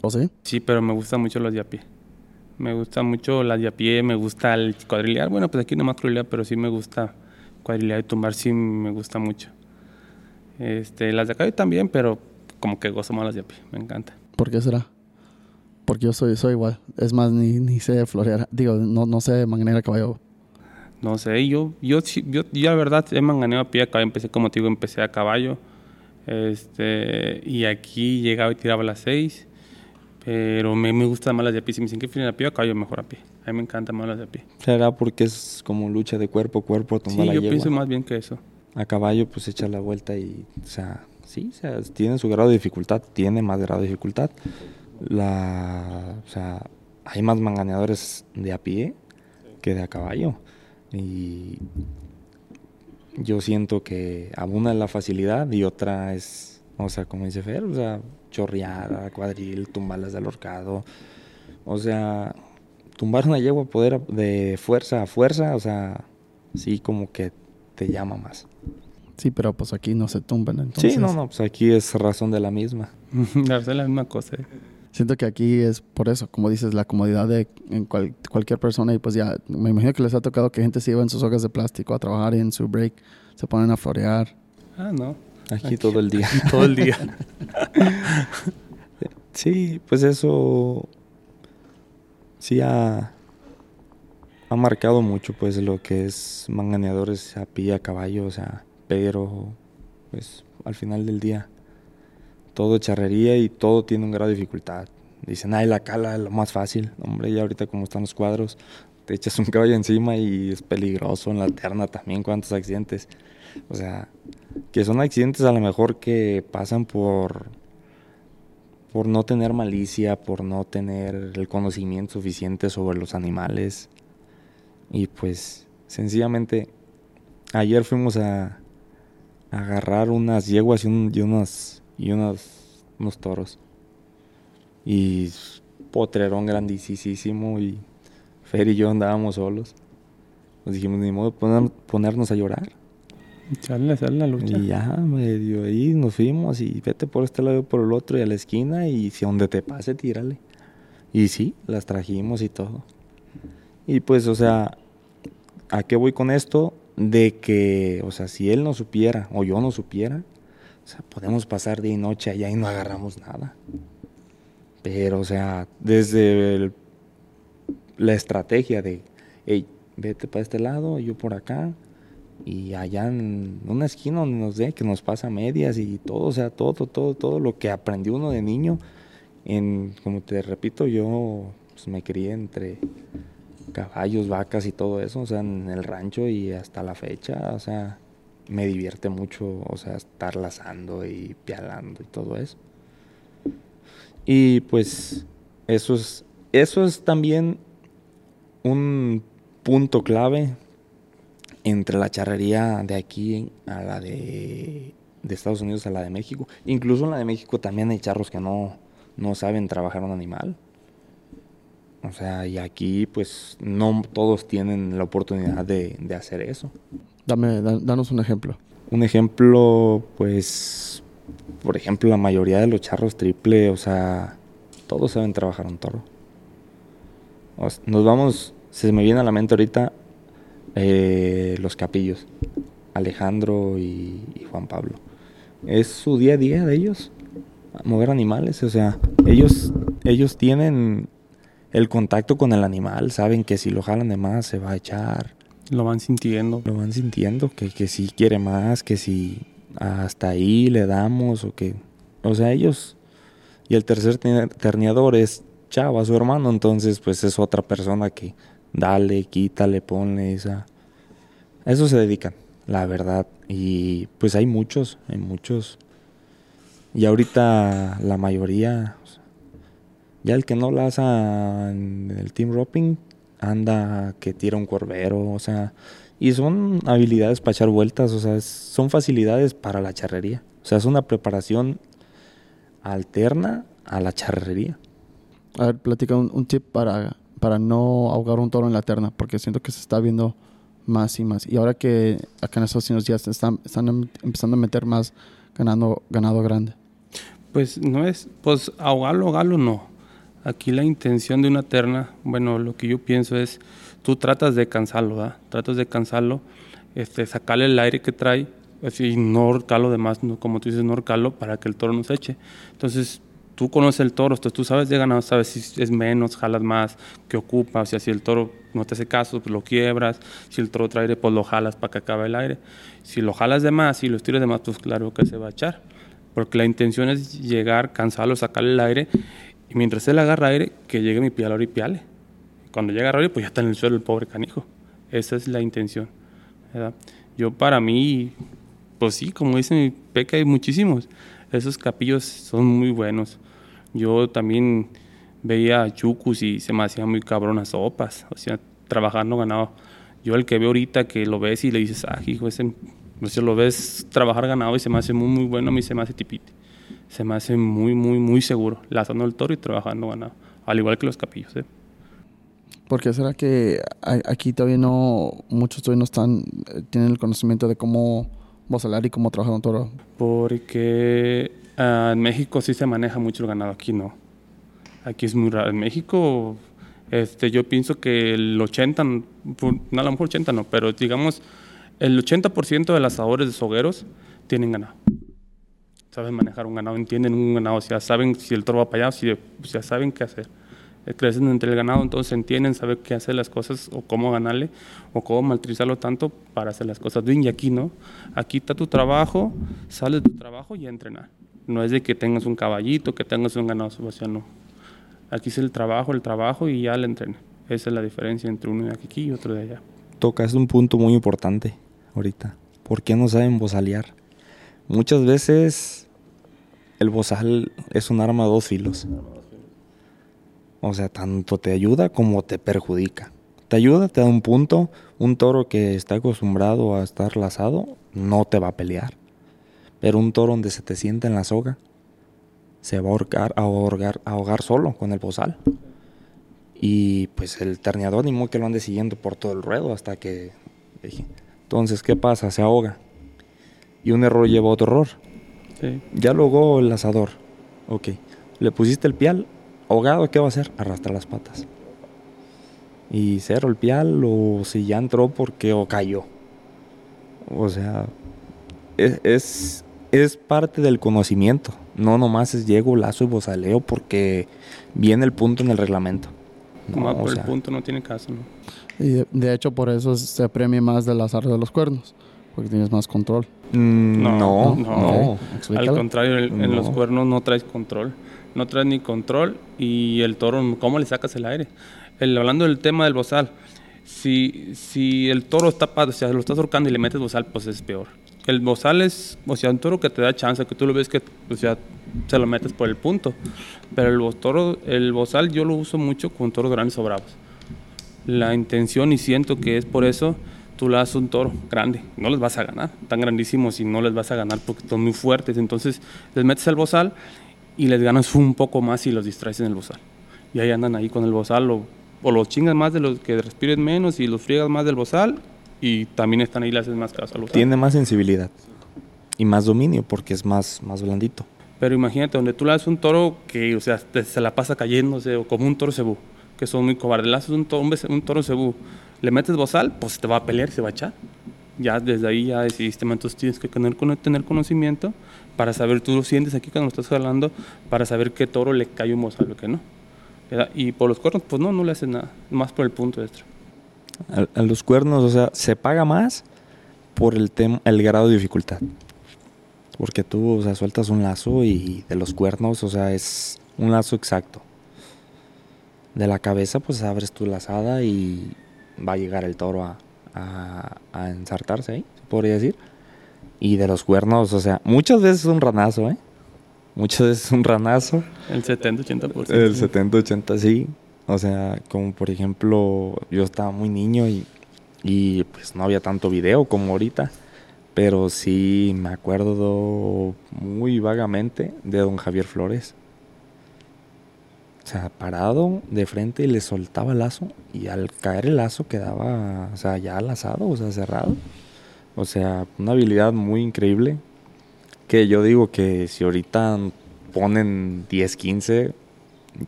¿O sí? Sí, pero me gustan mucho los de a pie. Me gusta mucho las de a pie, me gusta el cuadrilear. Bueno, pues aquí no más cuadrilear, pero sí me gusta cuadrilear y tumbar, sí me gusta mucho. Este, las de caballo también, pero como que gozo más las de a pie, me encanta. ¿Por qué será? Porque yo soy, soy igual. Es más, ni, ni sé florear. Digo, no, no sé manganear a caballo. No sé, yo, yo, yo, yo la verdad he manganeado a pie a caballo. Empecé, como te digo, empecé a caballo. Este, y aquí llegaba y tiraba a las seis. Pero me, me gustan más las de a pie. Si me dicen que finen a pie, a caballo mejor a pie. A mí me encantan más las de a pie. ¿Será porque es como lucha de cuerpo a cuerpo, tumbar sí, la yo yegua? pienso más bien que eso. A caballo, pues echa la vuelta y, o sea, sí, o sea, tiene su grado de dificultad, tiene más grado de dificultad. La, o sea, hay más manganeadores de a pie que de a caballo. Y yo siento que una es la facilidad y otra es, o sea, como dice Fer, o sea, chorrear a cuadril, tumbarlas del horcado. O sea, tumbar una yegua poder de fuerza a fuerza, o sea, sí como que te llama más. Sí, pero pues aquí no se tumban entonces. Sí, no, no, pues aquí es razón de la misma. es la misma cosa. Siento que aquí es por eso, como dices, la comodidad de en cual, cualquier persona y pues ya, me imagino que les ha tocado que gente se lleva en sus hojas de plástico a trabajar y en su break se ponen a florear. Ah, no. Aquí, aquí todo el día. todo el día. sí, pues eso sí ha, ha marcado mucho pues lo que es manganeadores a pie, a caballo, o sea, pero pues al final del día todo charrería y todo tiene un grado de dificultad. Dicen, ay, la cala es lo más fácil. Hombre, ya ahorita como están los cuadros, te echas un caballo encima y es peligroso en la terna también, cuántos accidentes. O sea, que son accidentes a lo mejor que pasan por por no tener malicia, por no tener el conocimiento suficiente sobre los animales. Y pues sencillamente ayer fuimos a, a agarrar unas yeguas y, un, y unas y unos, unos toros. Y potrerón grandísimo y Fer y yo andábamos solos. Nos dijimos, ni modo poner, ponernos a llorar. Echarle, hacer la lucha. Y ya, medio ahí nos fuimos y vete por este lado por el otro y a la esquina y si donde te pase, tírale. Y sí, las trajimos y todo. Y pues, o sea, ¿a qué voy con esto? De que, o sea, si él no supiera o yo no supiera, o sea, podemos pasar día y noche allá y no agarramos nada. Pero, o sea, desde la estrategia de, hey, vete para este lado, yo por acá, y allá en una esquina donde nos dé, que nos pasa medias y todo, o sea, todo, todo, todo lo que aprendió uno de niño, en, como te repito, yo pues, me crié entre caballos, vacas y todo eso, o sea, en el rancho y hasta la fecha, o sea, me divierte mucho, o sea, estar lazando y pialando y todo eso. Y pues eso es, eso es también un punto clave entre la charrería de aquí a la de, de, Estados Unidos a la de México. Incluso en la de México también hay charros que no, no saben trabajar un animal. O sea, y aquí pues no todos tienen la oportunidad de, de hacer eso. Dame, danos un ejemplo. Un ejemplo, pues, por ejemplo, la mayoría de los charros triple, o sea, todos saben trabajar un toro. Nos vamos, se me viene a la mente ahorita eh, los capillos, Alejandro y, y Juan Pablo. Es su día a día de ellos, mover animales, o sea, ellos, ellos tienen el contacto con el animal, saben que si lo jalan de más se va a echar. Lo van sintiendo. Lo van sintiendo, que, que si quiere más, que si hasta ahí le damos o que... O sea, ellos... Y el tercer terneador es Chava, su hermano, entonces pues es otra persona que dale, quítale, ponle esa... eso se dedican, la verdad. Y pues hay muchos, hay muchos. Y ahorita la mayoría, ya el que no la hace en el team roping, anda que tira un corbero, o sea, y son habilidades para echar vueltas, o sea, son facilidades para la charrería. O sea, es una preparación alterna a la charrería. A ver, platica un, tip para, para no ahogar un toro en la terna, porque siento que se está viendo más y más. Y ahora que acá en Estados Unidos ya están, están em, empezando a meter más ganando, ganado grande. Pues no es, pues ahogarlo, ahogarlo no Aquí la intención de una terna, bueno, lo que yo pienso es, tú tratas de cansarlo, ¿verdad? Tratas de cansarlo, este, sacarle el aire que trae, así, no horcarlo de más, como tú dices, no horcarlo para que el toro no se eche. Entonces, tú conoces el toro, entonces tú sabes de ganado, sabes si es menos, jalas más, qué ocupa, o sea, si el toro no te hace caso, pues lo quiebras, si el toro trae aire, pues lo jalas para que acabe el aire. Si lo jalas de más, si lo estiras de más, pues claro que se va a echar. Porque la intención es llegar, cansarlo, sacarle el aire y mientras él agarra aire, que llegue mi pialador y piale. Cuando llega aire, pues ya está en el suelo el pobre canijo. Esa es la intención. Yo para mí, pues sí, como dice mi peca, hay muchísimos. Esos capillos son muy buenos. Yo también veía chucus y se me hacían muy cabronas sopas, o sea, trabajando ganado. Yo el que veo ahorita que lo ves y le dices, ah, hijo, ese, o sea, lo ves trabajar ganado y se me hace muy, muy bueno, a mí se me hace tipite se me hace muy, muy, muy seguro, lazando el toro y trabajando ganado, al igual que los capillos. ¿eh? ¿Por qué será que aquí todavía no, muchos todavía no están, eh, tienen el conocimiento de cómo vocelar y cómo trabajar un toro? Porque ah, en México sí se maneja mucho el ganado, aquí no. Aquí es muy raro. En México, este, yo pienso que el 80, no, a lo mejor 80 no, pero digamos, el 80% de las asadores de sogueros tienen ganado saben manejar un ganado, entienden un ganado, o sea, saben si el toro va para allá, o sea, saben qué hacer. Crecen entre el ganado, entonces entienden, saben qué hacer las cosas o cómo ganarle o cómo maltrizarlo tanto para hacer las cosas bien. Y aquí no, aquí está tu trabajo, sales de tu trabajo y a entrenar. No es de que tengas un caballito, que tengas un ganado, o sea, no. Aquí es el trabajo, el trabajo y ya le entrena. Esa es la diferencia entre uno de aquí y otro de allá. Tocas un punto muy importante ahorita. ¿Por qué no saben bozalear? Muchas veces el bozal es un arma a dos filos. O sea, tanto te ayuda como te perjudica. Te ayuda, te da un punto. Un toro que está acostumbrado a estar lazado no te va a pelear. Pero un toro donde se te sienta en la soga se va a ahorcar, a ahogar, a ahogar solo con el bozal. Y pues el terneador ni modo que lo ande siguiendo por todo el ruedo hasta que... Entonces, ¿qué pasa? Se ahoga. Y un error lleva a otro error. Ya logó el asador. Ok. Le pusiste el pial. Ahogado, ¿qué va a hacer? Arrastrar las patas. Y cero el pial o si ya entró porque o cayó. O sea, es, es, parte del conocimiento No nomás es llego, lazo y bozaleo porque viene el punto en el reglamento. Como No, por sea, el punto no tiene caso, ¿no? Y de, de hecho por eso se premia más del azar de los cuernos, porque tienes más control. Mm, No, no, no. Al contrario, el- en los No. cuernos no traes control. No traes ni control y el toro, ¿cómo le sacas el aire? El, hablando del tema del bozal, si, si el toro está, o sea, lo estás ahorcando y le metes bozal, pues es peor. El bozal es, o sea, un toro que te da chance, que tú lo ves que, o sea, se lo metes por el punto. Pero el, toro, el bozal yo lo uso mucho con toros grandes o bravos. La intención, y siento que es por eso, tú le das un toro grande. No les vas a ganar, tan grandísimos y no les vas a ganar porque son muy fuertes. Entonces les metes el bozal y les ganas un poco más y los distraes en el bozal. Y ahí andan ahí con el bozal o, o los chingas más de los que respiren menos y los friegas más del bozal y también están ahí, le haces más caso al bozal. Tiene más sensibilidad y más dominio porque es más, más blandito. Pero imagínate, donde tú le das un toro que, o sea, te- se la pasa cayéndose, o como un toro cebú, que son muy cobardes. Le haces un toro, un toro cebú, le metes bozal, pues te va a pelear se va a echar. Ya desde ahí ya decidiste, "Man, entonces tienes que tener, tener conocimiento para saber, tú lo sientes aquí cuando lo estás jalando, para saber qué toro le cae un bozal o qué no. ¿Verdad? Y por los cuernos, pues no, no le haces nada, más por el punto extra. A, a los cuernos, o sea, se paga más por el tema, el grado de dificultad. Porque tú, o sea, sueltas un lazo y de los cuernos, o sea, es un lazo exacto. De la cabeza, pues abres tu lazada y va a llegar el toro a, a, a ensartarse ahí, se podría decir. Y de los cuernos, o sea, muchas veces es un ranazo, ¿eh? Muchas veces es un ranazo. El 70-80%. El 70-80 sí. O sea, como por ejemplo, yo estaba muy niño y, y pues no había tanto video como ahorita. Pero sí me acuerdo muy vagamente de don Javier Flores. O sea, parado de frente y le soltaba el lazo. Y al caer el lazo quedaba, o sea, ya lazado, o sea, cerrado. O sea, una habilidad muy increíble. Que yo digo que si ahorita ponen 10, 15,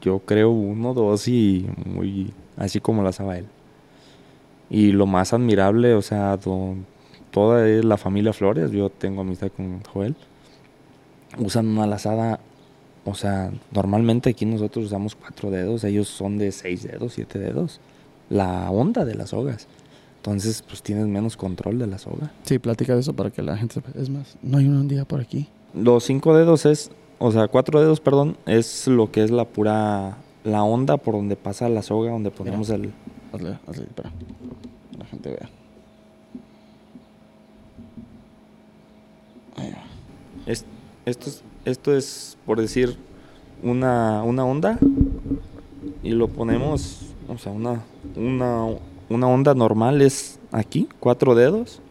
yo creo uno, dos y muy así como hacía él. Y lo más admirable, o sea, toda la familia Flores, yo tengo amistad con Joel, usan una lazada, o sea, normalmente aquí nosotros usamos cuatro dedos, ellos son de seis dedos, siete dedos, la onda de las sogas. Entonces, pues tienes menos control de la soga. Sí, platica de eso para que la gente sepa. Es más, no hay un día por aquí. Los cinco dedos es, o sea, cuatro dedos, perdón, es lo que es la pura, la onda por donde pasa la soga, donde ponemos el... Hazle, hazle, para la gente vea. Ahí va. es- esto, es, esto es, por decir, una, una onda y lo ponemos, o sea, una, una, una onda normal es aquí, cuatro dedos,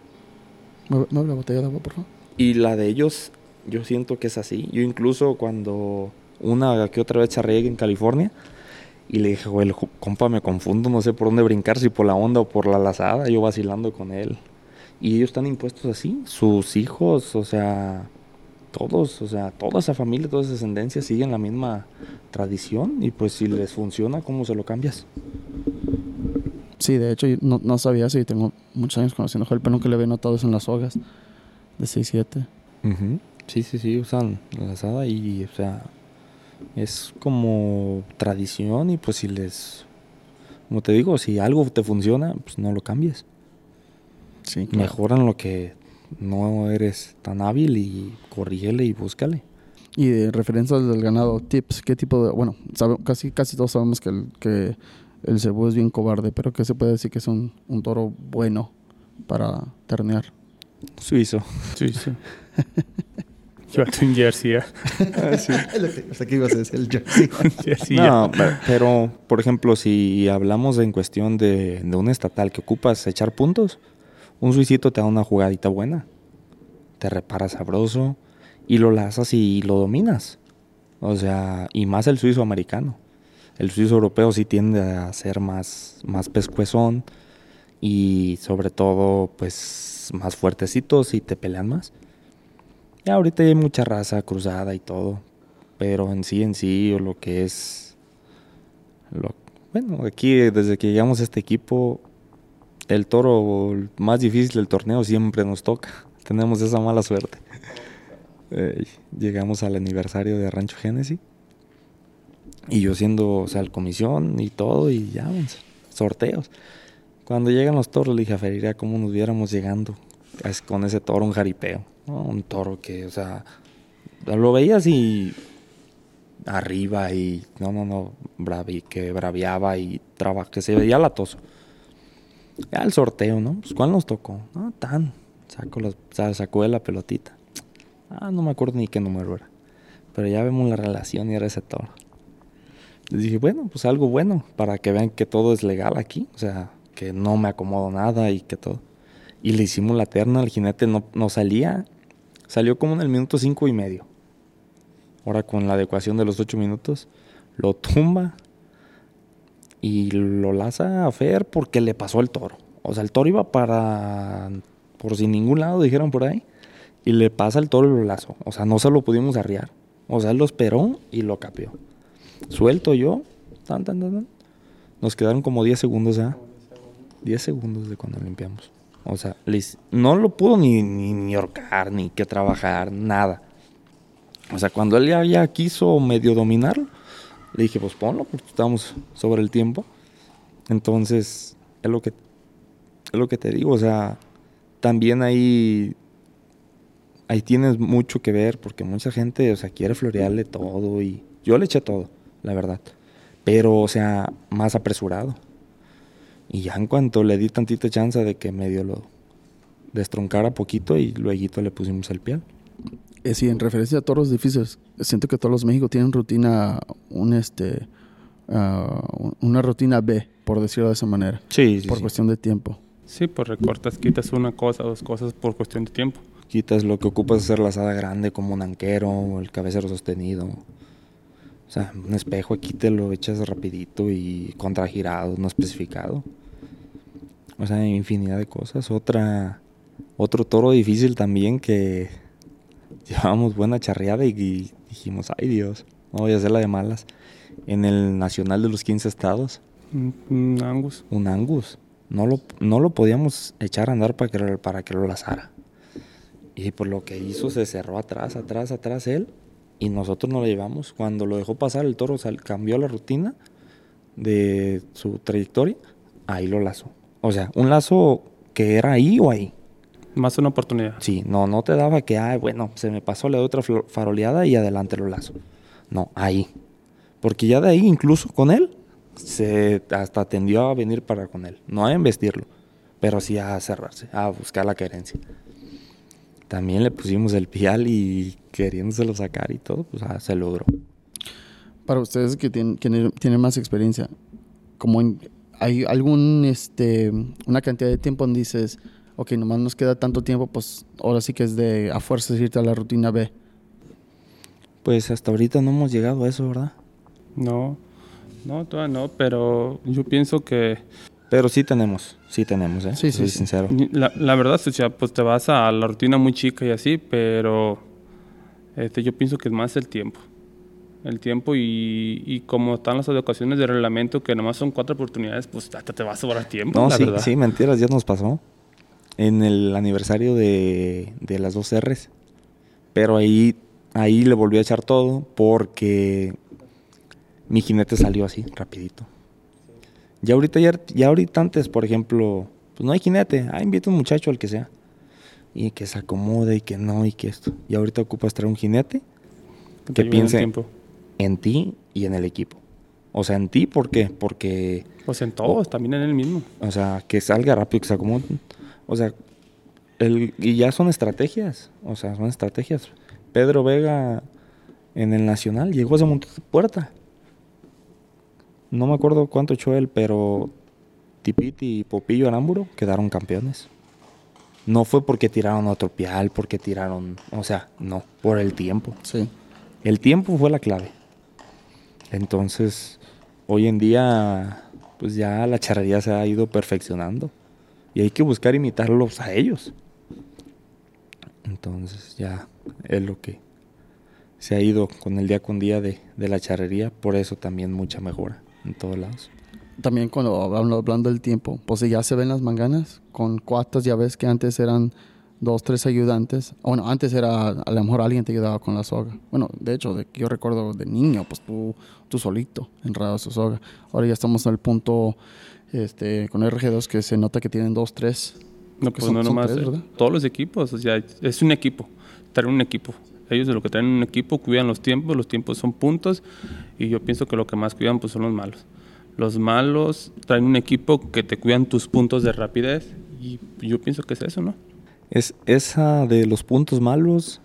mueve la botella de agua, por favor. y la de ellos, yo siento que es así. Yo incluso cuando una que otra vez charreé en California, y le dije, güey, compa, me confundo, no sé por dónde brincar, si por la onda o por la lazada, yo vacilando con él. Y ellos están impuestos así, sus hijos, o sea, todos, o sea, toda esa familia, toda esa descendencia siguen la misma tradición y pues si les funciona, ¿cómo se lo cambias? Sí, de hecho, yo no, no sabía eso y tengo muchos años conociendo Joel, pero nunca le había notado eso en las hogas de 6-7. Sí, sí, sí, usan la lazada y, o sea, es como tradición y pues si les, como te digo, si algo te funciona, pues no lo cambies. Sí, claro. Mejoran lo que no eres tan hábil y corrígele y búscale. Y de referencias del ganado, tips, ¿qué tipo de...? Bueno, sabe- casi, casi todos sabemos que el, que el cebú es bien cobarde, pero ¿qué se puede decir que es un, un toro bueno para ternear? Suizo. Sí. Llévate un jersey, ¿eh? Hasta que ibas a decir el jersey. Jersey, no, pe- pero por ejemplo, si hablamos en cuestión de, de un estatal que ocupas echar puntos, un suicito te da una jugadita buena. Te repara sabroso y lo lazas y lo dominas. O sea, y más el suizo americano. El suizo europeo sí tiende a ser más, más pescuezón y sobre todo, pues, más fuertecitos y te pelean más. Ya ahorita hay mucha raza cruzada y todo. Pero en sí, en sí, o lo que es. Lo, bueno, aquí desde que llegamos a este equipo, el toro más difícil del torneo siempre nos toca. Tenemos esa mala suerte. eh, llegamos al aniversario de Rancho Génesis. Y yo siendo, o sea, el comisión y todo, y ya, sorteos. Cuando llegan los toros, le dije a Feriria cómo nos viéramos llegando con ese toro, un jaripeo. Un toro que, o sea, lo veías y arriba y, no, no, no, bravi, que braviaba y traba, que se veía latoso. Ya el sorteo, ¿no? Pues, ¿cuál nos tocó? No, tan. Saco sea, sacó de la pelotita. Ah, no me acuerdo ni qué número era. Pero ya vemos la relación y era ese toro. Les dije, bueno, pues algo bueno para que vean que todo es legal aquí. O sea, que no me acomodo nada y que todo. Y le hicimos la terna, el jinete no, no salía. Salió como en el minuto cinco y medio. Ahora con la adecuación de los ocho minutos, lo tumba y lo laza a Fer porque le pasó el toro. O sea, el toro iba para por sin ningún lado, dijeron por ahí. Y le pasa el toro y lo lazo. O sea, no se lo pudimos arriar. O sea, él lo esperó y lo capió. Suelto yo. Tan, tan, tan. Nos quedaron como 10 segundos, ¿ah? 10 segundos de cuando limpiamos. O sea, no lo pudo ni, ni, ni ahorcar, ni que trabajar, nada. O sea, cuando él ya, ya quiso medio dominarlo, le dije, pues ponlo, porque estamos sobre el tiempo. Entonces, es lo que, es lo que te digo. O sea, también ahí, ahí tienes mucho que ver, porque mucha gente, o sea, quiere florearle todo y yo le eché todo, la verdad. Pero, o sea, más apresurado. Y ya en cuanto le di tantita chance de que medio lo destroncara poquito y luego le pusimos el piel. Eh, sí, en referencia a toros difíciles, siento que todos los México tienen rutina, un este, ah, una rutina B, por decirlo de esa manera, Sí, sí, por sí. cuestión de tiempo. Sí, pues recortas, quitas una cosa, dos cosas por cuestión de tiempo. Quitas lo que ocupas hacer la asada grande como un anquero o el cabecero sostenido. O sea, un espejo aquí te lo echas rapidito y contragirado, no especificado. O sea, infinidad de cosas. Otra, otro toro difícil también que llevábamos buena charreada y, y dijimos, ay Dios, no voy a hacer la de malas. En el Nacional de los 15 Estados, Un, un Angus. un Angus. No lo, no lo podíamos echar a andar para que, lo- para que lo lazara. Y por lo que hizo, se cerró atrás, atrás, atrás él. Y nosotros no lo llevamos. Cuando lo dejó pasar, el toro sal- cambió la rutina de su trayectoria. Ahí lo lazó. O sea, un lazo que era ahí o ahí. Más una oportunidad. Sí, no, no te daba que, ay, bueno, se me pasó, le doy otra faroleada y adelante lo lazo. No, ahí. Porque ya de ahí, incluso con él, se hasta tendió a venir para con él. No a embestirlo, pero sí a cerrarse, a buscar la querencia. También le pusimos el pial y queriéndoselo sacar y todo, pues ah, se logró. Para ustedes que tienen, que tienen más experiencia, como en- hay algún, este, una cantidad de tiempo donde dices, ok, nomás nos queda tanto tiempo, pues ahora sí que es de a fuerzas irte a la rutina B. Pues hasta ahorita no hemos llegado a eso, ¿verdad? No, no, todavía no, pero yo pienso que Pero sí tenemos, sí tenemos, ¿eh? Sí, sí, Soy sí. sincero. la, la verdad, o sea, pues te vas a la rutina muy chica y así, pero este, yo pienso que es más el tiempo. El tiempo y, y como están las adecuaciones de reglamento, que nomás son cuatro oportunidades, pues hasta te va a sobrar tiempo, No, la sí, verdad. sí, mentiras, ya nos pasó. En el aniversario de, de las dos R's. Pero ahí, ahí le volví a echar todo porque mi jinete salió así, rapidito. Ya ahorita, ya, ya ahorita antes, por ejemplo, pues no hay jinete. Ah, invita a un muchacho al que sea. Y que se acomode y que no y que esto. Y ahorita ocupas traer un jinete te que en piense en ti y en el equipo. O sea, en ti, ¿por qué? Porque Pues en todos, también en el mismo. o sea, que salga rápido, que se acomode. O sea, el, y ya son estrategias. O sea, son estrategias. Pedro Vega en el Nacional llegó a de puerta. No me acuerdo cuánto echó él, pero Tipiti y Popillo Aramburo quedaron campeones. No fue porque tiraron otro pial, porque tiraron. O sea, no, por el tiempo. Sí. El tiempo fue la clave. Entonces, hoy en día, pues ya la charrería se ha ido perfeccionando. Y hay que buscar imitarlos a ellos. Entonces, ya es lo que se ha ido con el día con día de, de la charrería. Por eso también mucha mejora en todos lados. También cuando hablando del tiempo, pues ya se ven las manganas con cuatas, ya ves que antes eran dos, tres ayudantes. Bueno, antes era a lo mejor alguien te ayudaba con la soga. Bueno, de hecho, de, yo recuerdo de niño, pues tú, tú solito enredabas su soga. Ahora ya estamos al punto este, con RG2 que se nota que tienen dos, tres. No, pues no nomás. eh, todos los equipos, o sea, es un equipo. Traen un equipo. Ellos de lo que traen un equipo cuidan los tiempos, los tiempos son puntos y yo pienso que lo que más cuidan pues son los malos. Los malos traen un equipo que te cuidan tus puntos de rapidez y yo pienso que es eso, ¿no? Es esa de los puntos malos.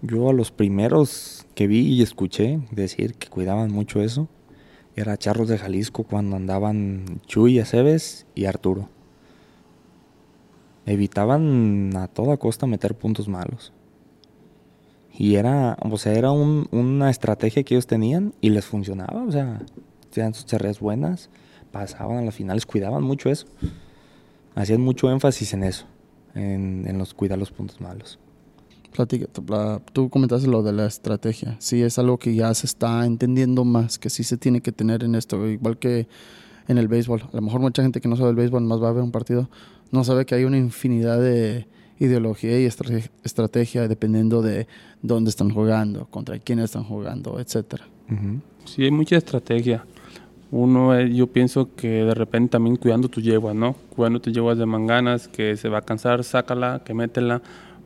Yo a los primeros que vi y escuché decir que cuidaban mucho eso era Charros de Jalisco cuando andaban Chuy Aceves y Arturo. Evitaban a toda costa meter puntos malos. Y era, o sea, era un- una estrategia que ellos tenían y les funcionaba. O sea, tenían sus charreas buenas, pasaban a las finales, cuidaban mucho eso. Hacían mucho énfasis en eso, en, en los cuidar los puntos malos. Platica, tú, comentaste lo de la estrategia. Sí, es algo que ya se está entendiendo más, que sí se tiene que tener en esto, igual que en el béisbol. A lo mejor mucha gente que no sabe el béisbol, más va a ver un partido, no sabe que hay una infinidad de ideología y estra- estrategia dependiendo de dónde están jugando, contra quién están jugando. Ujú. Sí, hay mucha estrategia. Uno, eh, yo pienso que de repente también cuidando tus yeguas, ¿no? Cuidando tus yeguas de manganas, que se va a cansar, sácala, que métela.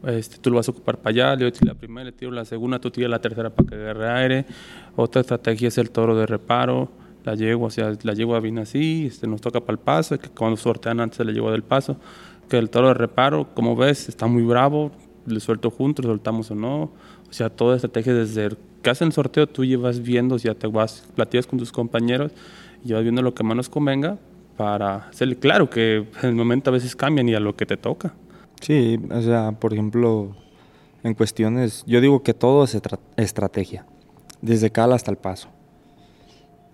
Este, tú lo vas a ocupar para allá, le tiro la primera, le tiro la segunda, tú tiras la tercera para que agarre aire. Otra estrategia es el toro de reparo, la yegua, o sea, la yegua viene así, este, nos toca para el paso, que cuando sortean antes de la yegua del paso, que el toro de reparo, como ves, está muy bravo, le suelto juntos, lo soltamos o no. O sea, toda estrategia desde que hacen el sorteo, tú llevas viendo, o sea, te vas, platicas con tus compañeros y vas viendo lo que más nos convenga para hacerle claro que en el momento a veces cambian y a lo que te toca. Sí, o sea, por ejemplo, en cuestiones, yo digo que todo es estra- estrategia, desde cala hasta el paso.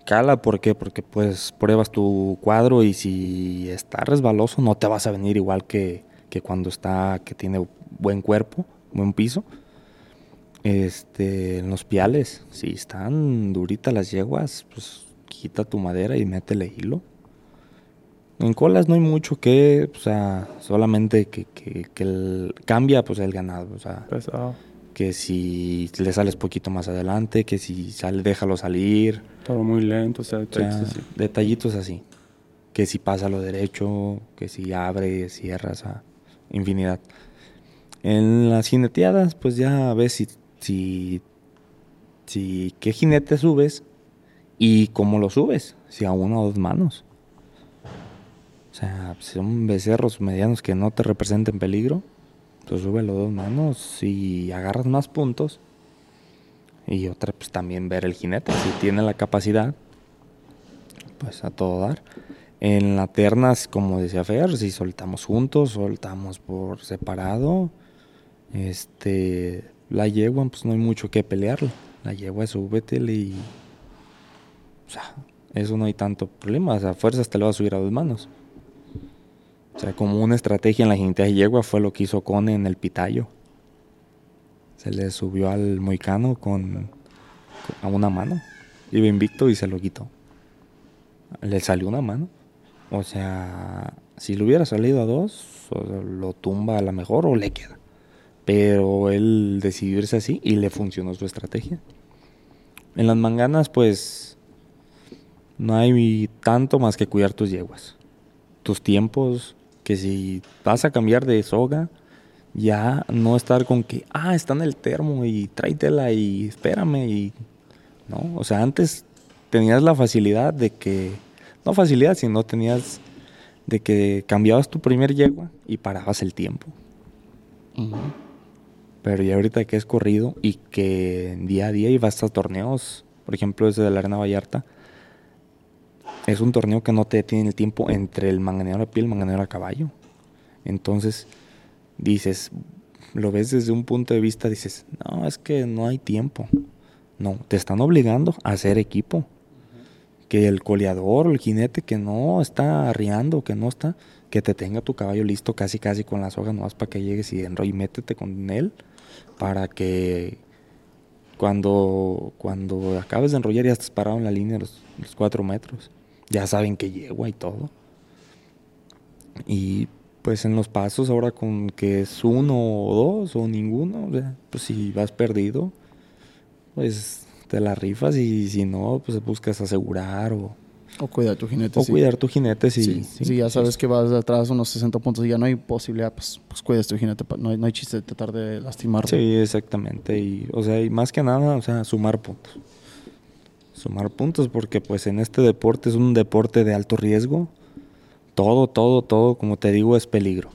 Cala, ¿por qué? Porque pues pruebas tu cuadro y si está resbaloso no te vas a venir igual que, que cuando está, que tiene buen cuerpo, buen piso. Este, en los piales, si están duritas las yeguas, pues quita tu madera y métele hilo. En colas no hay mucho que, o sea, solamente que, que- que el- cambia pues el ganado, o sea, Pesado. que si le sales poquito más adelante, que si sale, déjalo salir, Todo muy lento, o sea, o sea, detallitos así. detallitos así. Que si pasa lo derecho, que si abre, cierra, o sea, infinidad. En las jineteadas, pues ya ves si, si, si qué jinete subes y cómo lo subes, si a una o dos manos. O sea, son becerros medianos que no te representen peligro, pues súbelo dos manos y agarras más puntos. Y otra, pues también ver el jinete, si tiene la capacidad, pues a todo dar. En la ternas, como decía Fer, si soltamos juntos, soltamos por separado. Este, la yegua, pues no hay mucho que pelearle. La yegua, súbetele y. O sea, eso no hay tanto problema. O sea, fuerzas te lo vas a subir a dos manos. O sea, como una estrategia en la jineta de yegua fue lo que hizo Cone en el pitayo. Se le subió al moicano con, a una mano. Iba invicto y se lo quitó. Le salió una mano. O sea, si le hubiera salido a dos, lo tumba a la mejor o le queda. Pero él decidió irse así y le funcionó su estrategia. En las manganas, pues, no hay tanto más que cuidar tus yeguas. Tus tiempos, que si vas a cambiar de soga, ya no estar con que, ah, está en el termo y tráetela y espérame y... No, o sea, antes tenías la facilidad de que, no facilidad, sino tenías de que cambiabas tu primer yegua y parabas el tiempo. Pero ya ahorita que es corrido y que día a día y vas a torneos, por ejemplo ese de la Arena Vallarta, es un torneo que no te tiene el tiempo entre el manganero a pie y el manganero a caballo. Entonces, dices, lo ves desde un punto de vista, dices, no, es que no hay tiempo. No, te están obligando a hacer equipo. Que el coleador el jinete que no está arriando, que no está, que te tenga tu caballo listo casi casi con la soga nomás para que llegues y enro y métete con él para que cuando, cuando acabes de enrollar ya estás parado en la línea de los, los cuatro metros. Ya saben que yegua y todo. Y pues en los pasos ahora con que es uno o dos o ninguno, o sea, pues si vas perdido, pues te la rifas y si no, pues buscas asegurar o, O cuidar tu jinete. o sí. cuidar tu jinete si, Sí, sí, si ya sabes que vas de atrás unos 60 puntos y ya no hay posibilidad, pues, pues cuidas tu jinete. No hay, no hay chiste de tratar de lastimarte. Sí, exactamente. Y, o sea, y más que nada, o sea, sumar puntos. Sumar puntos porque pues en este deporte es un deporte de alto riesgo. Todo, todo, todo, como te digo, es peligro.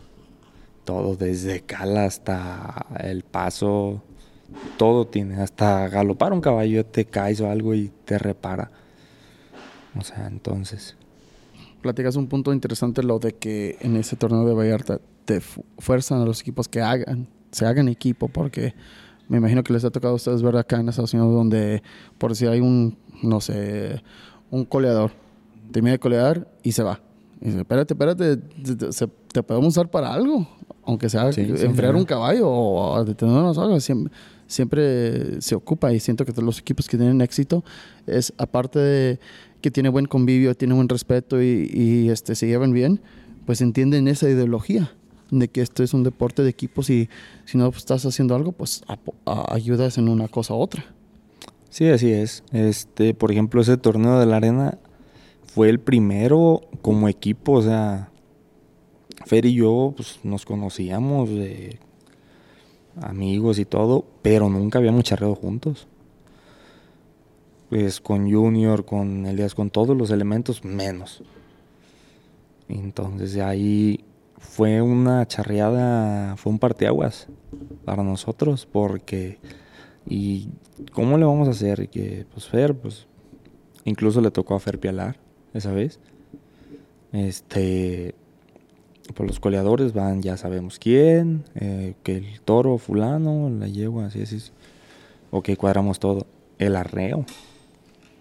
Todo, desde cala hasta el paso, todo tiene. Hasta galopar un caballo te caes o algo y te repara. O sea, entonces... Platicas un punto interesante, lo de que en ese torneo de Vallarta te fu- fuerzan a los equipos que hagan, se hagan equipo, porque me imagino que les ha tocado a ustedes ver acá en Estados Unidos donde, por si hay un, no sé, un coleador, termina de colear y se va. Y dice, espérate, espérate, te, podemos usar para algo, aunque sea Sí, enfriar sí. un caballo o detenernos algo, siempre, siempre se ocupa y siento que todos los equipos que tienen éxito es aparte de que tiene buen convivio, tiene buen respeto y, y, este, se llevan bien, pues entienden esa ideología de que esto es un deporte de equipos y si no estás haciendo algo, pues a- ayudas en una cosa u otra. Sí, así es. Este, por ejemplo, ese torneo de la arena fue el primero como equipo, o sea, Fer y yo pues, nos conocíamos de amigos y todo, pero nunca habíamos charreado juntos. Pues con Junior, con Elías, con todos los elementos, menos. Entonces ahí fue una charreada, fue un parteaguas para nosotros, porque ¿Y cómo le vamos a hacer? Y que, pues Fer, pues incluso le tocó a Fer Pialar esa vez. Este, pues los coleadores van, ya sabemos quién, eh, que el toro fulano, la yegua, así, así. Ok, cuadramos todo. El arreo.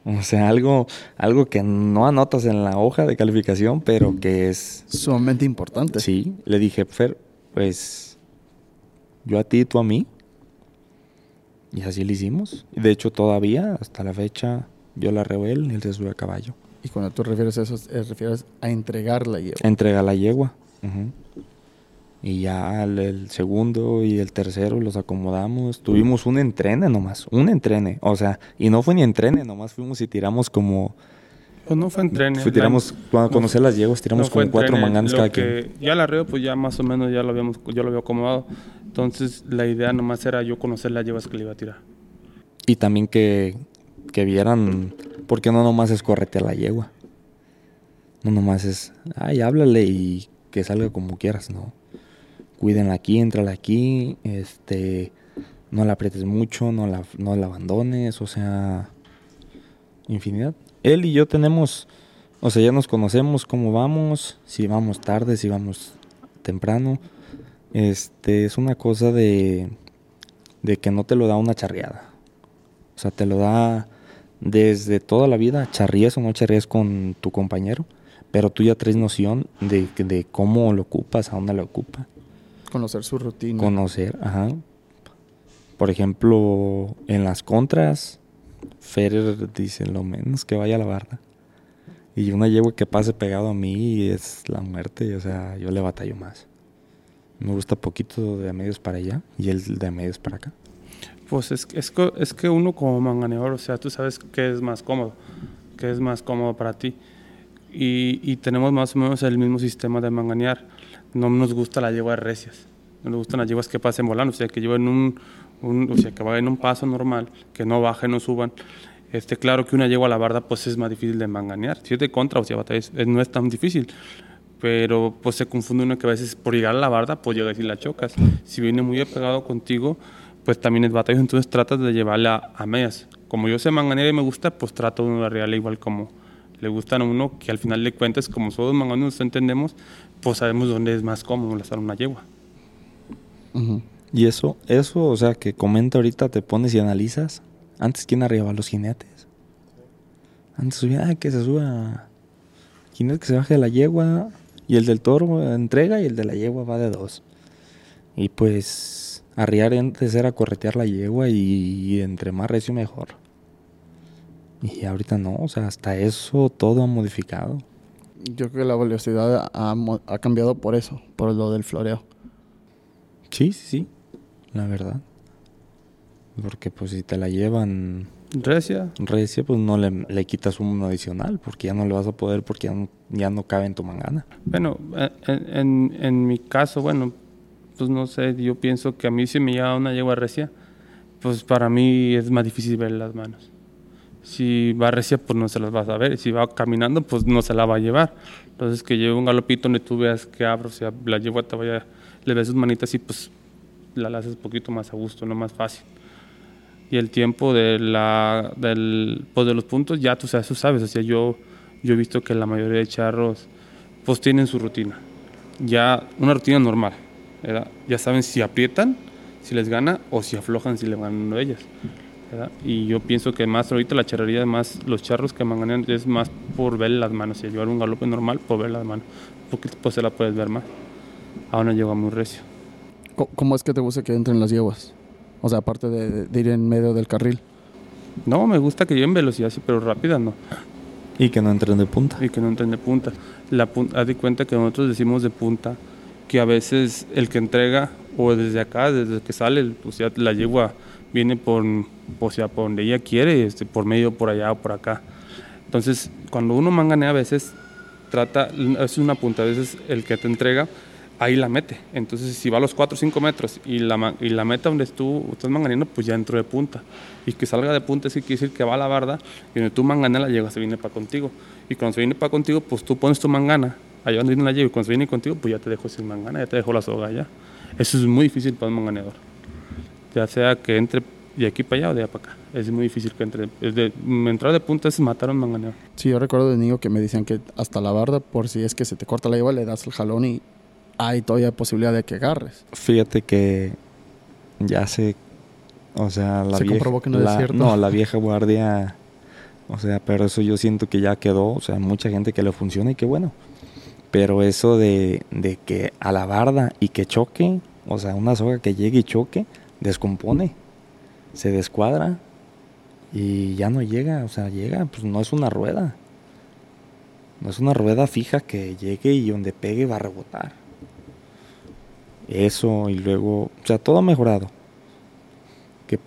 O sea, algo, algo que no anotas en la hoja de calificación, pero que es Sumamente importante. Sí, le dije, Fer, pues yo a ti, tú a mí. Y así lo hicimos. De hecho, todavía, hasta la fecha, yo la él y él se sube a caballo. Y cuando tú refieres a eso, eh, refieres a entregar la yegua. Entrega la yegua. Y ya el, el segundo y el tercero los acomodamos. Tuvimos un entrene nomás, un entrene. O sea, y no fue ni entrene, nomás fuimos y tiramos como... Pues no fue entrene. fue- tiramos, cuando no conocer las yeguas, tiramos no como cuatro Lo cada que quien. Ya la arreo, pues ya más o menos ya lo habíamos, yo lo había acomodado. Entonces la idea nomás era yo conocer las llevas que le iba a tirar. Y también que, que vieran, porque no nomás es corretear la yegua. No nomás es, ay, háblale y que salga como quieras, no. Cuídenla aquí, entrala aquí, este, no la aprietes mucho, no la, no la abandones, o sea, infinidad. Él y yo tenemos, o sea, ya nos conocemos cómo vamos, si vamos tarde, si vamos temprano. Este, es una cosa de, de que no te lo da una charreada. O sea, te lo da desde toda la vida, charríes o no charríes con tu compañero, pero tú ya traes noción de, de cómo lo ocupas, a dónde lo ocupa. Conocer su rutina. Conocer, ajá. Por ejemplo, en las contras, Fer dice lo menos que vaya a la barra. Y una yegua que pase pegado a mí es la muerte, o sea, yo le batallo más. Me gusta poquito de medios para allá y el de medios para acá. Pues es, es, es que uno como manganeador, o sea, tú sabes qué es más cómodo, qué es más cómodo para ti. Y, y tenemos más o menos el mismo sistema de manganear. No nos gusta la yegua recias, no nos gustan las yeguas que pasen volando, o sea, que lleven un, un- sea, que vayan un paso normal, que no bajen, no suban. Este, claro que una yegua a la barda pues es más difícil de manganear. Si es de contra o si eh, no es tan difícil. Pero pues se confunde uno que a veces por llegar a la barda pues llegas y la chocas. Si viene muy apegado contigo, pues también es batalla. Entonces tratas de llevarla a medias. Como yo sé manganear y me gusta, pues trato de darle igual como le gustan a uno, que al final de cuentas, como todos manganeros entendemos, pues sabemos dónde es más cómodo lanzar una yegua. Ujú. Y eso, eso, o sea, que comenta ahorita, te pones y analizas. Antes, ¿quién arriba? Los jinetes. Antes subía, ah, que se suba. Jinete que se baje de la yegua. Y el del toro eh, entrega y el de la yegua va de dos. Y pues, arriar antes era corretear la yegua y, y entre más recio mejor. Y ahorita no, o sea, hasta eso todo ha modificado. Yo creo que la velocidad ha, ha cambiado por eso, por lo del floreo. Sí, sí, sí, la verdad. Porque pues si te la llevan Recia, recia, pues no le, le quitas un adicional, porque ya no le vas a poder, porque ya no, ya no cabe en tu mangana. Bueno, eh, en, en, en mi caso, bueno, pues no sé, yo pienso que a mí si me lleva una yegua recia, pues para mí es más difícil ver las manos. Si va recia, pues no se las vas a ver. Si va caminando, pues no se la va a llevar. Entonces, que lleve un galopito donde tú veas que abro, o sea, la yegua te vaya, le ves sus manitas y pues la la haces un poquito más a gusto, no más fácil. Y el tiempo de, la, del, pues de los puntos, ya tú sabes, tú sabes. O sea, yo, yo he visto que la mayoría de charros pues tienen su rutina. Ya una rutina normal. Ya saben si aprietan, si les gana, o si aflojan, si le ganan uno de ellas. Y yo pienso que más ahorita la charrería, más los charros que manganean es más por ver las manos. Si llevar un galope normal, por ver las manos. Porque pues se la puedes ver más. A una llegó muy recio. ¿Cómo es que te gusta que entren las yeguas? O sea, aparte de, de ir en medio del carril. No, me gusta que lleven velocidad, sí, pero rápida no. Y que no entren de punta. y que no entren de punta. La pun- haz de cuenta que nosotros decimos de punta que a veces el que entrega o desde acá, desde que sale, o sea, la yegua viene por, o sea, por donde ella quiere, este, por medio, por allá o por acá. Entonces, cuando uno manganea a veces trata, es una punta, a veces el que te entrega, ahí la mete. Entonces, si va a los 4 o 5 metros y la, y la meta donde tú estás manganeando, pues ya entró de punta. Y que salga de punta, que quiere decir que va a la barda y donde tú manganeas la yegua se viene para contigo. Y cuando se viene para contigo, pues tú pones tu mangana allá donde viene la yegua y cuando se viene contigo, pues ya te dejo sin mangana, ya te dejo la soga allá. Eso es muy difícil para un manganeador. Ya sea que entre de aquí para allá o de allá para acá. Es muy difícil que entre. Es de, entrar de punta es matar a un manganeador. Sí, yo recuerdo de niño que me decían que hasta la barda, por si es que se te corta la yegua, le das el jalón y hay todavía posibilidad de que agarres. Fíjate que ya se, o sea, la Se vieja, comprobó que no es la- cierto. No, la vieja guardia, o sea, pero eso yo siento que ya quedó, o sea, mucha gente que le funciona y qué bueno. Pero eso de, de que a la barda y que choque, o sea, una soga que llegue y choque, descompone, se descuadra y ya no llega, o sea, llega, pues no es una rueda. No es una rueda fija que llegue y donde pegue va a rebotar. Eso y luego, o sea, todo ha mejorado. Que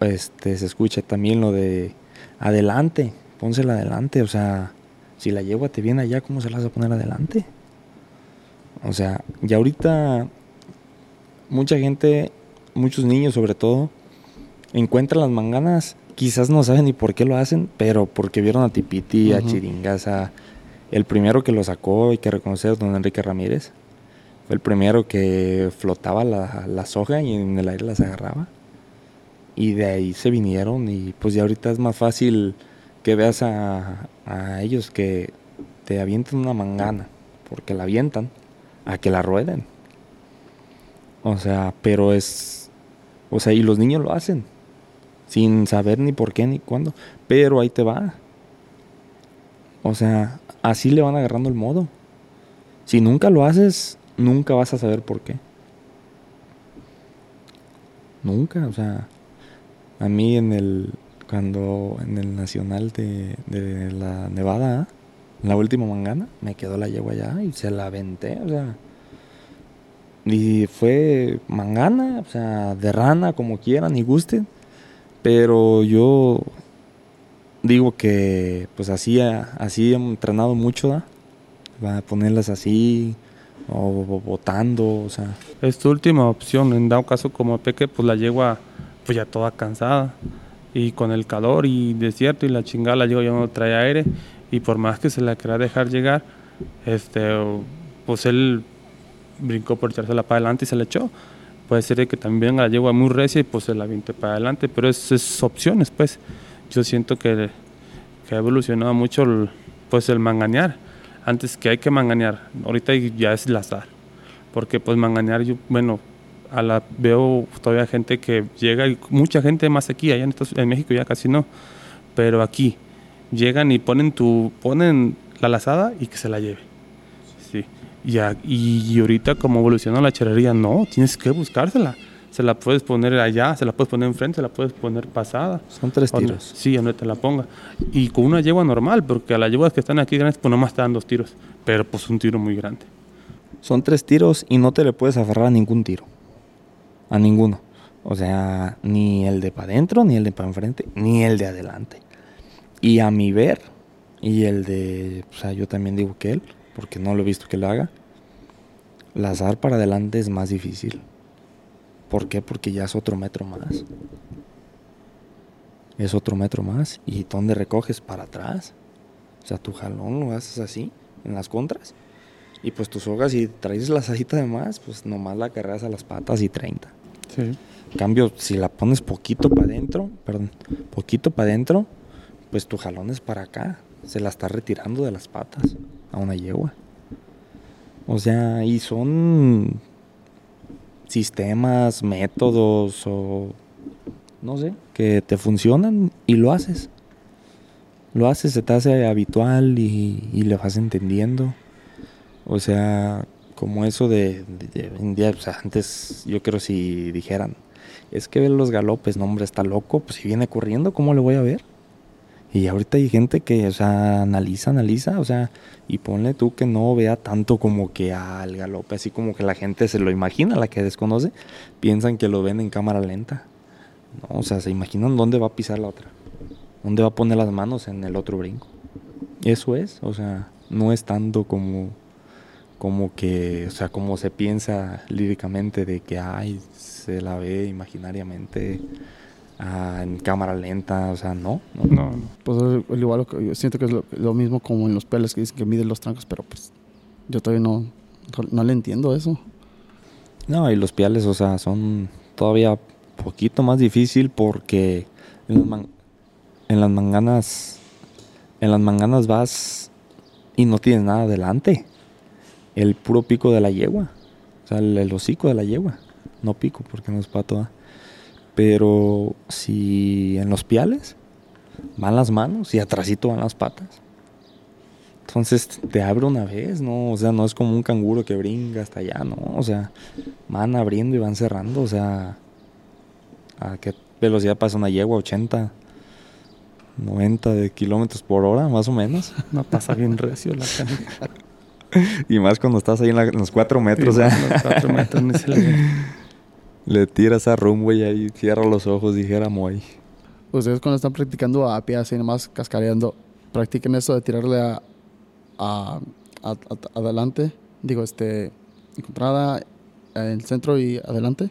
este se escucha también lo de adelante, pónsela adelante, o sea, si la yegua te viene allá, ¿cómo se la vas a poner adelante? O sea, y ahorita mucha gente, muchos niños sobre todo, encuentran las manganas, quizás no saben ni por qué lo hacen, pero porque vieron a Tipiti, a Ujú. Chiringaza, el primero que lo sacó, hay que reconocer, don Enrique Ramírez. Fue el primero que flotaba la, la soga y en el aire las agarraba. Y de ahí se vinieron y pues ya ahorita es más fácil que veas a, a ellos que te avienten una mangana, porque la avientan, a que la rueden. O sea, pero es... O sea, y los niños lo hacen, sin saber ni por qué ni cuándo, pero ahí te va. O sea, así le van agarrando el modo. Si nunca lo haces, nunca vas a saber por qué. Nunca, o sea, a mí en el cuando en el nacional de, de la Nevada, la última mangana, me quedó la yegua allá y se la aventé, o sea. Y fue mangana, o sea, de rana, como quieran y gusten. Pero yo digo que pues así, así he entrenado mucho. Va a ponerlas así o botando, o sea, Es tu última opción. En dado caso como Peque, pues la yegua, pues ya toda cansada. Y con el calor y desierto y la chingada, la yegua ya no trae aire. Y por más que se la quería dejar llegar, este, pues él brincó por echársela para adelante y se la echó. Puede ser que también la yegua muy recia y pues se la aviente para adelante, pero es, es opciones, pues. Yo siento que, que ha evolucionado mucho el, pues el manganear. Antes que hay que manganear, ahorita ya es lazar. Porque pues manganear, yo, bueno, a la, veo todavía gente que llega, y mucha gente más aquí, allá en, Estados- en México ya casi no, pero aquí llegan y ponen tu, ponen la lazada y que se la lleve. Sí. Y, a- y ahorita como evoluciona la charrería, no, tienes que buscársela. Se la puedes poner allá, se la puedes poner enfrente, se la puedes poner pasada. Son tres Donde- tiros. Sí, donde te la ponga. Y con una yegua normal, porque a las yeguas que están aquí grandes, pues nomás te dan dos tiros. Pero pues un tiro muy grande. Son tres tiros y no te le puedes aferrar a ningún tiro. A ninguno. O sea, ni el de para adentro, ni el de para enfrente, ni el de adelante. Y a mi ver, y el de, o sea, yo también digo que él, porque no lo he visto que lo haga, lazar para adelante es más difícil. ¿Por qué? Porque ya es otro metro más. Es otro metro más. ¿Y dónde recoges? Para atrás. O sea, tu jalón lo haces así, en las contras. Y pues tu soga, si traes la sajita de más, pues nomás la cargas a las patas y 30. Sí. En cambio, si la pones poquito para adentro, perdón, poquito para adentro, pues tu jalón es para acá. Se la está retirando de las patas a una yegua. O sea, y son sistemas, métodos o no sé, que te funcionan y lo haces. Lo haces, se te hace habitual y, y le vas entendiendo. O sea, como eso de, de- de- antes yo creo si dijeran, es que ve los galopes, no hombre, está loco, pues si viene corriendo, ¿cómo le voy a ver? Y ahorita hay gente que, o sea, analiza, analiza, o sea, y ponle tú que no vea tanto como que al galope, así como que la gente se lo imagina, la que desconoce, piensan que lo ven en cámara lenta. No, o sea, se imaginan dónde va a pisar la otra, dónde va a poner las manos en el otro brinco. Eso es, o sea, no es tanto como como que, o sea, como se piensa líricamente de que, ay, se la ve imaginariamente ah, en cámara lenta, o sea, no, no. No, no. Pues al al igual, lo que- yo siento que es lo, lo mismo como en los peles que dicen que miden los trancos, pero pues yo todavía no, no, le entiendo eso. No, y los piales, o sea, son todavía poquito más difícil porque en las, man- en las manganas, en las manganas vas y no tienes nada adelante. El puro pico de la yegua. O sea, el, el hocico de la yegua. No pico porque no es pato. ¿ah? Pero si en los piales van las manos y atrasito van las patas. Entonces te abre una vez, ¿no? O sea, no es como un canguro que brinca hasta allá, ¿no? O sea, van abriendo y van cerrando, o sea, ¿a qué velocidad pasa una yegua? 80, 90 de kilómetros por hora, más o menos. No pasa bien recio la canija. Y más cuando estás ahí en, la- en los 4 metros, Sí, sea, los cuatro metros ni se ve. le tiras a rumbo y ahí cierra los ojos, dijera Moy. Ustedes cuando están practicando a pie así nomás cascareando, practiquen eso de tirarle a, a- a- a- adelante, digo, este, encontrada en el centro y adelante.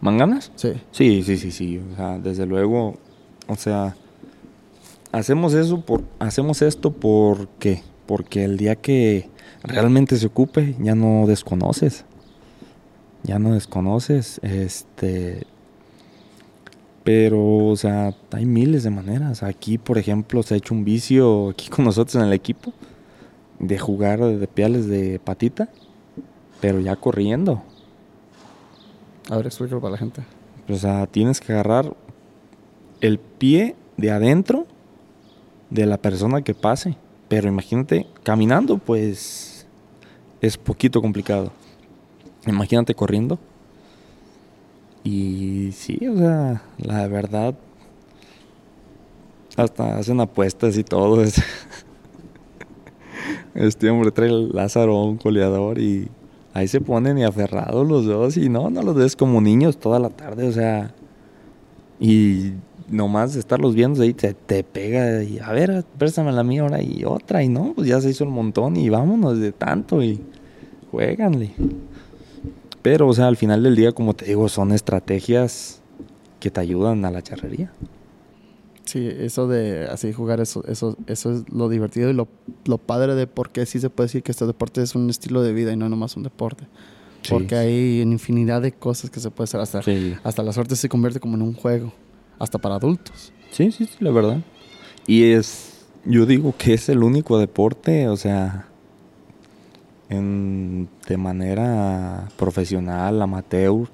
¿Manganas? Sí. Sí, sí, sí, sí. O sea, desde luego, o sea, hacemos eso por, hacemos esto porque, porque el día que realmente se ocupe, ya no desconoces. Ya no desconoces, este, pero, o sea, hay miles de maneras. Aquí, por ejemplo, se ha hecho un vicio aquí con nosotros en el equipo de jugar de piales de patita, pero ya corriendo. A ver, explícalo para la gente. O sea, tienes que agarrar el pie de adentro de la persona que pase. Pero imagínate, caminando, pues es poquito complicado. Imagínate corriendo. Y sí, o sea, la verdad, hasta hacen apuestas y todo. es- Este hombre trae Lázaro, un coleador, y ahí se ponen y aferrados los dos. Y no, no los ves como niños toda la tarde, o sea. Y nomás estarlos viendo ahí te, te pega. Y a ver, préstame la mía ahora y otra. Y no, pues ya se hizo el montón y vámonos de tanto. Y jueganle. Pero, o sea, al final del día, como te digo, son estrategias que te ayudan a la charrería. Sí, eso de así jugar, eso, eso, eso es lo divertido y lo, lo padre de por qué sí se puede decir que este deporte es un estilo de vida y no nomás un deporte. Sí. Porque hay infinidad de cosas que se puede hacer. Hasta, Sí. hasta la suerte se convierte como en un juego. Hasta para adultos. Sí, sí, sí, la verdad. Y es, yo digo que es el único deporte, o sea, en, de manera profesional, amateur,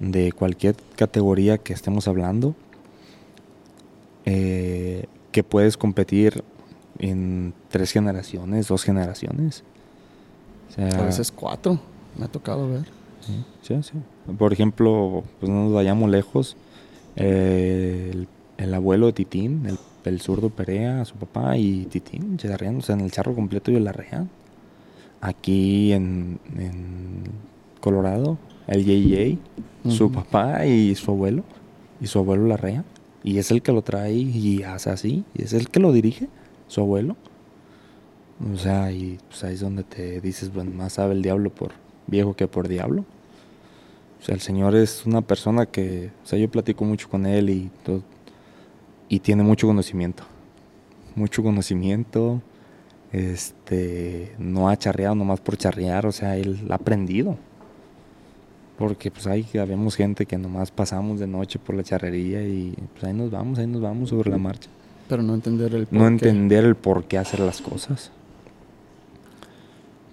de cualquier categoría que estemos hablando, eh, que puedes competir en tres generaciones, dos generaciones. O sea, A veces cuatro. Me ha tocado ver. Sí, sí. Por ejemplo, pues no nos vayamos lejos. eh, el, el abuelo de Titín, el, el zurdo Perea, su papá y Titín, charreando, o sea, en el charro completo y la real. Aquí en, en Colorado, el JJ, su Ujú. papá y su abuelo, y su abuelo la rea. Y es el que lo trae y hace así, y es el que lo dirige, su abuelo. O sea, y pues ahí es donde te dices, bueno, más sabe el diablo por viejo que por diablo. O sea, el Señor es una persona que, o sea, yo platico mucho con él y todo, y tiene mucho conocimiento. Mucho conocimiento. Este, no ha charreado nomás por charrear, o sea, él ha aprendido. Porque pues ahí vemos gente que nomás pasamos de noche por la charrería y pues ahí nos vamos, ahí nos vamos sobre la marcha. Pero no entender el No por qué. entender el por qué hacer las cosas.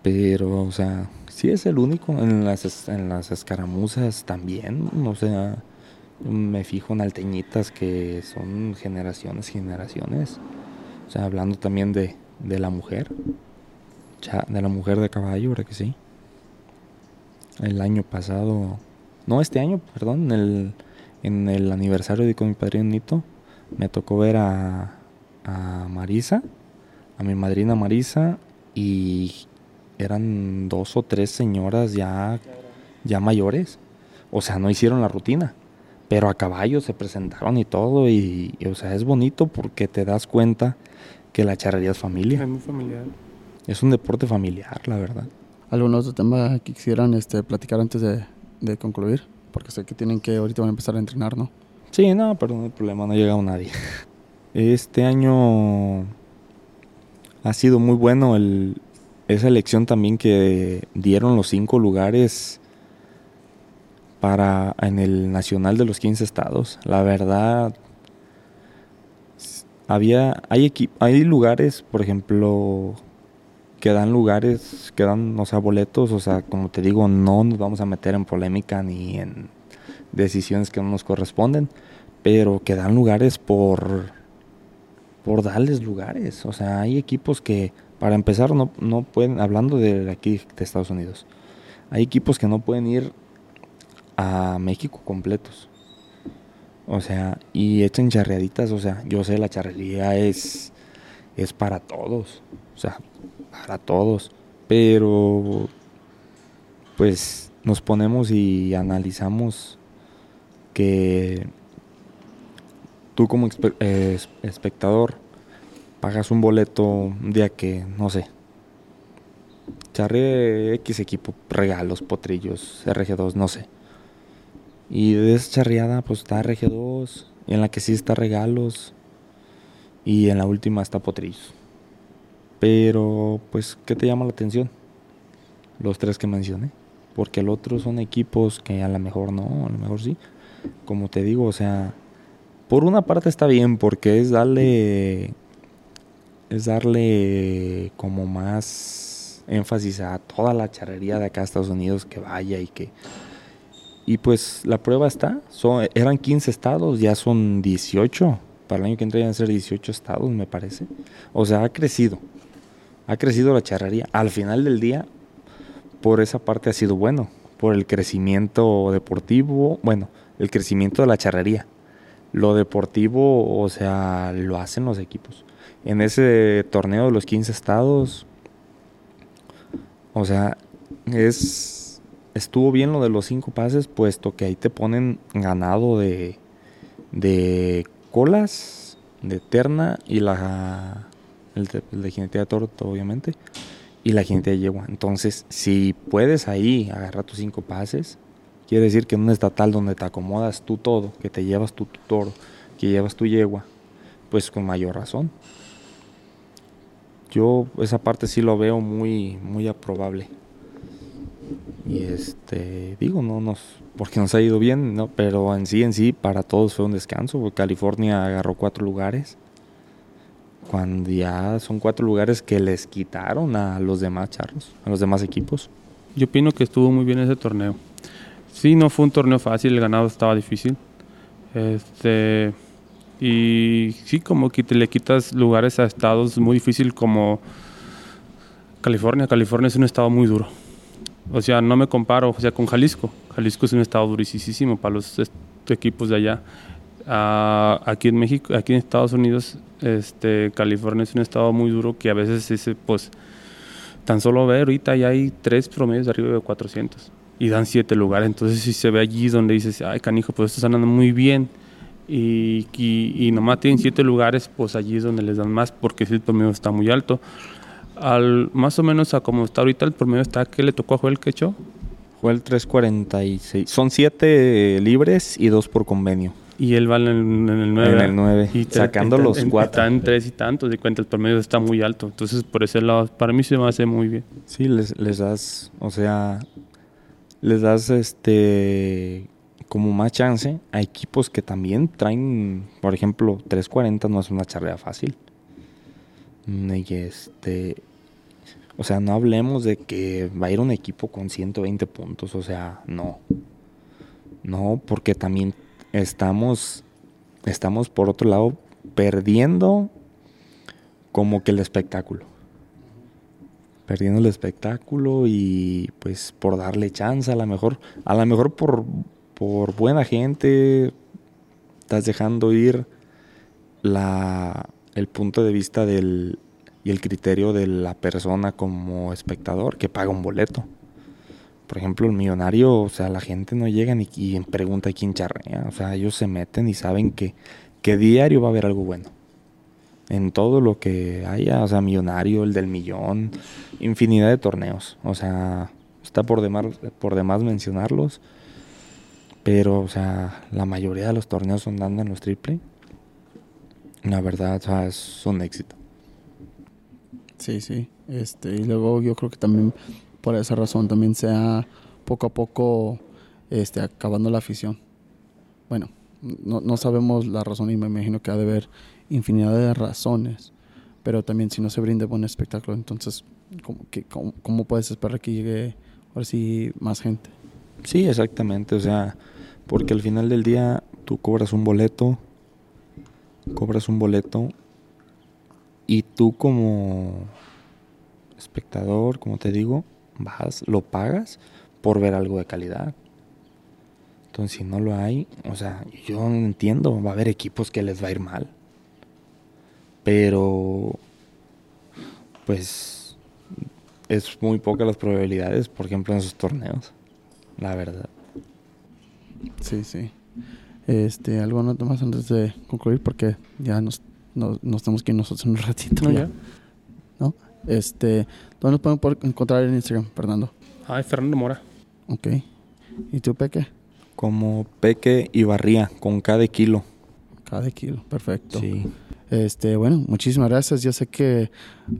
Pero, o sea, sí es el único. En las, en las escaramuzas también, o sea, me fijo en alteñitas que son generaciones, generaciones. O sea, hablando también de, de la mujer. De la mujer de caballo, ¿verdad que sí? El año pasado, no, este año, perdón, en el, en el aniversario de mi padrino Nito, me tocó ver a, a Marisa, a mi madrina Marisa, y eran dos o tres señoras ya, ya mayores. O sea, no hicieron la rutina, pero a caballo se presentaron y todo, y, y, o sea, es bonito porque te das cuenta que la charrería es Es familia. muy familiar. Es un deporte familiar, la verdad. ¿Algún otro tema que quisieran este, platicar antes de, de concluir? Porque sé que tienen que, ahorita van a empezar a entrenar, ¿no? Sí, no, pero no hay problema, no ha llegado nadie. Este año ha sido muy bueno el, esa elección también que dieron los cinco lugares para en el nacional de los 15 estados. La verdad, había hay hay lugares, por ejemplo, que dan lugares, que dan, o sea, boletos, o sea, como te digo, no nos vamos a meter en polémica ni en decisiones que no nos corresponden, pero que dan lugares por por darles lugares, o sea, hay equipos que para empezar no, no pueden, hablando de aquí de Estados Unidos, hay equipos que no pueden ir a México completos. O sea, y echan charreaditas, o sea, yo sé la charrería es es para todos, o sea, para todos, pero pues nos ponemos y analizamos que tú como eh, es- espectador pagas un boleto un día que, no sé, charre X equipo, regalos, potrillos, RG2, no sé. Y de esa charreada pues está RG2, y en la que sí está regalos, y en la última está potrillos. Pero pues, ¿qué te llama la atención? Los tres que mencioné. Porque el otro son equipos que a lo mejor no, a lo mejor sí. Como te digo, o sea, por una parte está bien porque es darle es darle como más énfasis a toda la charrería de acá de Estados Unidos que vaya y que y pues la prueba está, son eran 15 estados, ya son 18. Para el año que entra van a ser 18 estados, me parece. O sea, ha crecido. Ha crecido la charrería. Al final del día por esa parte ha sido bueno, por el crecimiento deportivo, bueno, el crecimiento de la charrería. Lo deportivo, o sea, lo hacen los equipos. En ese torneo de los 15 estados, o sea, es estuvo bien lo de los cinco pases, puesto que ahí te ponen ganado de de colas, de terna y la de, jinete de toro, obviamente, y la jinete de yegua. Entonces, si puedes ahí agarrar tus cinco pases, quiere decir que en un estatal donde te acomodas tú todo, que te llevas tu toro, que llevas tu yegua, pues con mayor razón. Yo esa parte sí lo veo muy, muy aprobable. Y este, digo, no nos, porque nos ha ido bien, ¿no? Pero en sí, en sí, para todos fue un descanso, California agarró cuatro lugares. Cuando ya son cuatro lugares que les quitaron a los demás charros, a los demás equipos. Yo opino que estuvo muy bien ese torneo. Sí, no fue un torneo fácil, el ganado estaba difícil. Este y sí, como que te le quitas lugares a estados muy difícil como California. California es un estado muy duro. O sea, no me comparo, o sea, con Jalisco. Jalisco es un estado durísimo para los equipos de allá. Ah, aquí en México, aquí en Estados Unidos, este, California es un estado muy duro que a veces ese, pues, tan solo ver ahorita ya hay tres promedios de arriba de 400 y dan siete lugares. Entonces, si se ve allí donde dices, ay, canijo, pues esto está andando muy bien y, y, nomás tienen siete lugares, pues allí es donde les dan más porque el promedio está muy alto. Al, más o menos a como está ahorita el promedio está, ¿qué le tocó a Joel Quecho? Fue el 346. Son siete libres y dos por convenio. Y él va en el, 9. En el 9. Y sacando los cuatro. Está en tres y tantos. De cuenta, el promedio está muy alto. Entonces, por ese lado, para mí se me hace muy bien. Sí, les, les das, o sea, les das este como más chance a equipos que también traen, por ejemplo, 340 no es una charla fácil. Mm, y este, o sea, no hablemos de que va a ir un equipo con 120 puntos, o sea, no. No, porque también estamos, estamos por otro lado perdiendo como que el espectáculo. Perdiendo el espectáculo y pues por darle chance a lo mejor, a lo mejor por, por buena gente estás dejando ir la, el punto de vista del, y el criterio de la persona como espectador que paga un boleto. Por ejemplo, el millonario, o sea, la gente no llega ni y pregunta quién charrea. O sea, ellos se meten y saben que, que diario va a haber algo bueno. En todo lo que haya, o sea, millonario, el del millón, infinidad de torneos. O sea, está por demás, por demás mencionarlos. Pero, o sea, la mayoría de los torneos son dando los triple. La verdad, o sea, es un éxito. Sí, sí. Este, y luego yo creo que también por esa razón también se ha poco a poco este, acabando la afición. Bueno, no, no sabemos la razón y me imagino que ha de haber infinidad de razones, pero también si no se brinda buen espectáculo, entonces, ¿cómo, que, cómo, puedes esperar que llegue ahora sí más gente? Sí, exactamente, o sea, porque al final del día tú cobras un boleto, cobras un boleto y tú como espectador, como te digo, vas, lo pagas por ver algo de calidad. Entonces, si no lo hay, o sea, yo entiendo, va a haber equipos que les va a ir mal. Pero, pues, es muy poca las probabilidades, por ejemplo, en esos torneos. La verdad. Sí, sí. Este, algo más antes de concluir, porque ya nos, nos, tenemos que ir nosotros un ratito. ya. ¿No? Este, ¿Dónde nos podemos encontrar en Instagram, Fernando? Ay, Fernando Mora. Ok. ¿Y tú, Peque? Como Peque y Barría, con cada kilo. Cada kilo, perfecto. Sí. Este, bueno, muchísimas gracias. Yo sé que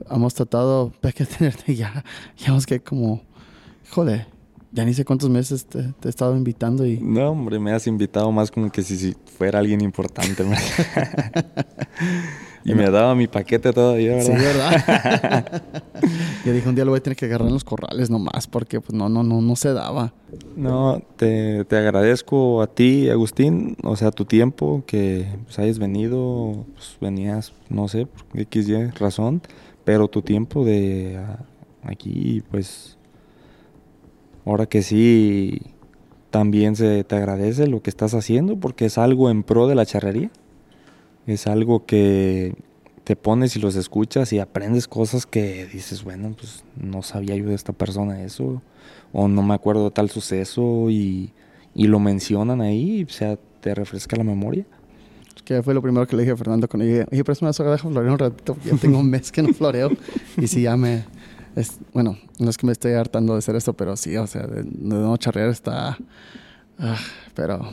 hemos tratado, Peque, tenerte ya, ya que como, joder, ya ni sé cuántos meses te, he estado invitando y... No, hombre, me has invitado más como que si, si fuera alguien importante. Y me daba mi paquete todavía, ¿verdad? Sí, ¿verdad? Yo dije, un día lo voy a tener que agarrar en los corrales nomás, porque pues no, no, no, no se daba. No, te, te agradezco a ti, Agustín, o sea, tu tiempo, que pues, hayas venido, pues venías, no sé, por X, Y razón, pero tu tiempo de aquí, pues, ahora que sí, también se te agradece lo que estás haciendo, porque es algo en pro de la charrería. Es algo que te pones y los escuchas y aprendes cosas que dices, bueno, pues no sabía yo de esta persona eso, o no me acuerdo de tal suceso y, lo mencionan ahí, o sea, te refresca la memoria. Que fue lo primero que le dije a Fernando cuando dije, oye, pero es una soga, deja florear un ratito, porque ya tengo un mes que no floreo. y si ya me. Es, bueno, no es que me estoy hartando de hacer esto, pero sí, o sea, de, no charrear está. Ah, pero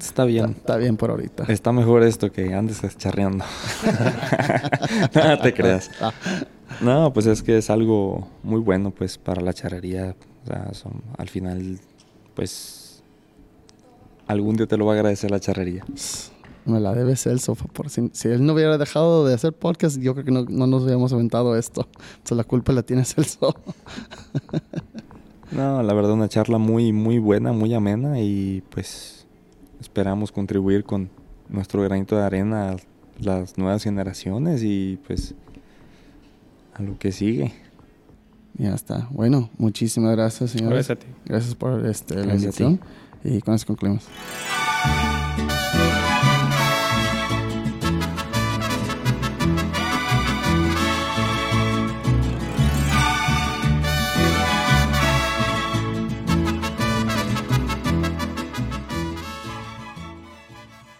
Está bien. Está, bien por ahorita. Está mejor esto que andes charreando. no te creas. No, pues es que es algo muy bueno pues para la charrería. O sea, al final, pues algún día te lo va a agradecer la charrería. Me la debe Celso. Por si, si, él no hubiera dejado de hacer podcast, yo creo que no, no nos hubiéramos aventado esto. Entonces la culpa la tiene Celso. no, la verdad, una charla muy, muy buena, muy amena y pues esperamos contribuir con nuestro granito de arena a las nuevas generaciones y pues a lo que sigue. Ya está. Bueno, muchísimas gracias, señores. Gracias a ti. Gracias por este, la Gracias a ti. invitación. Y con eso concluimos.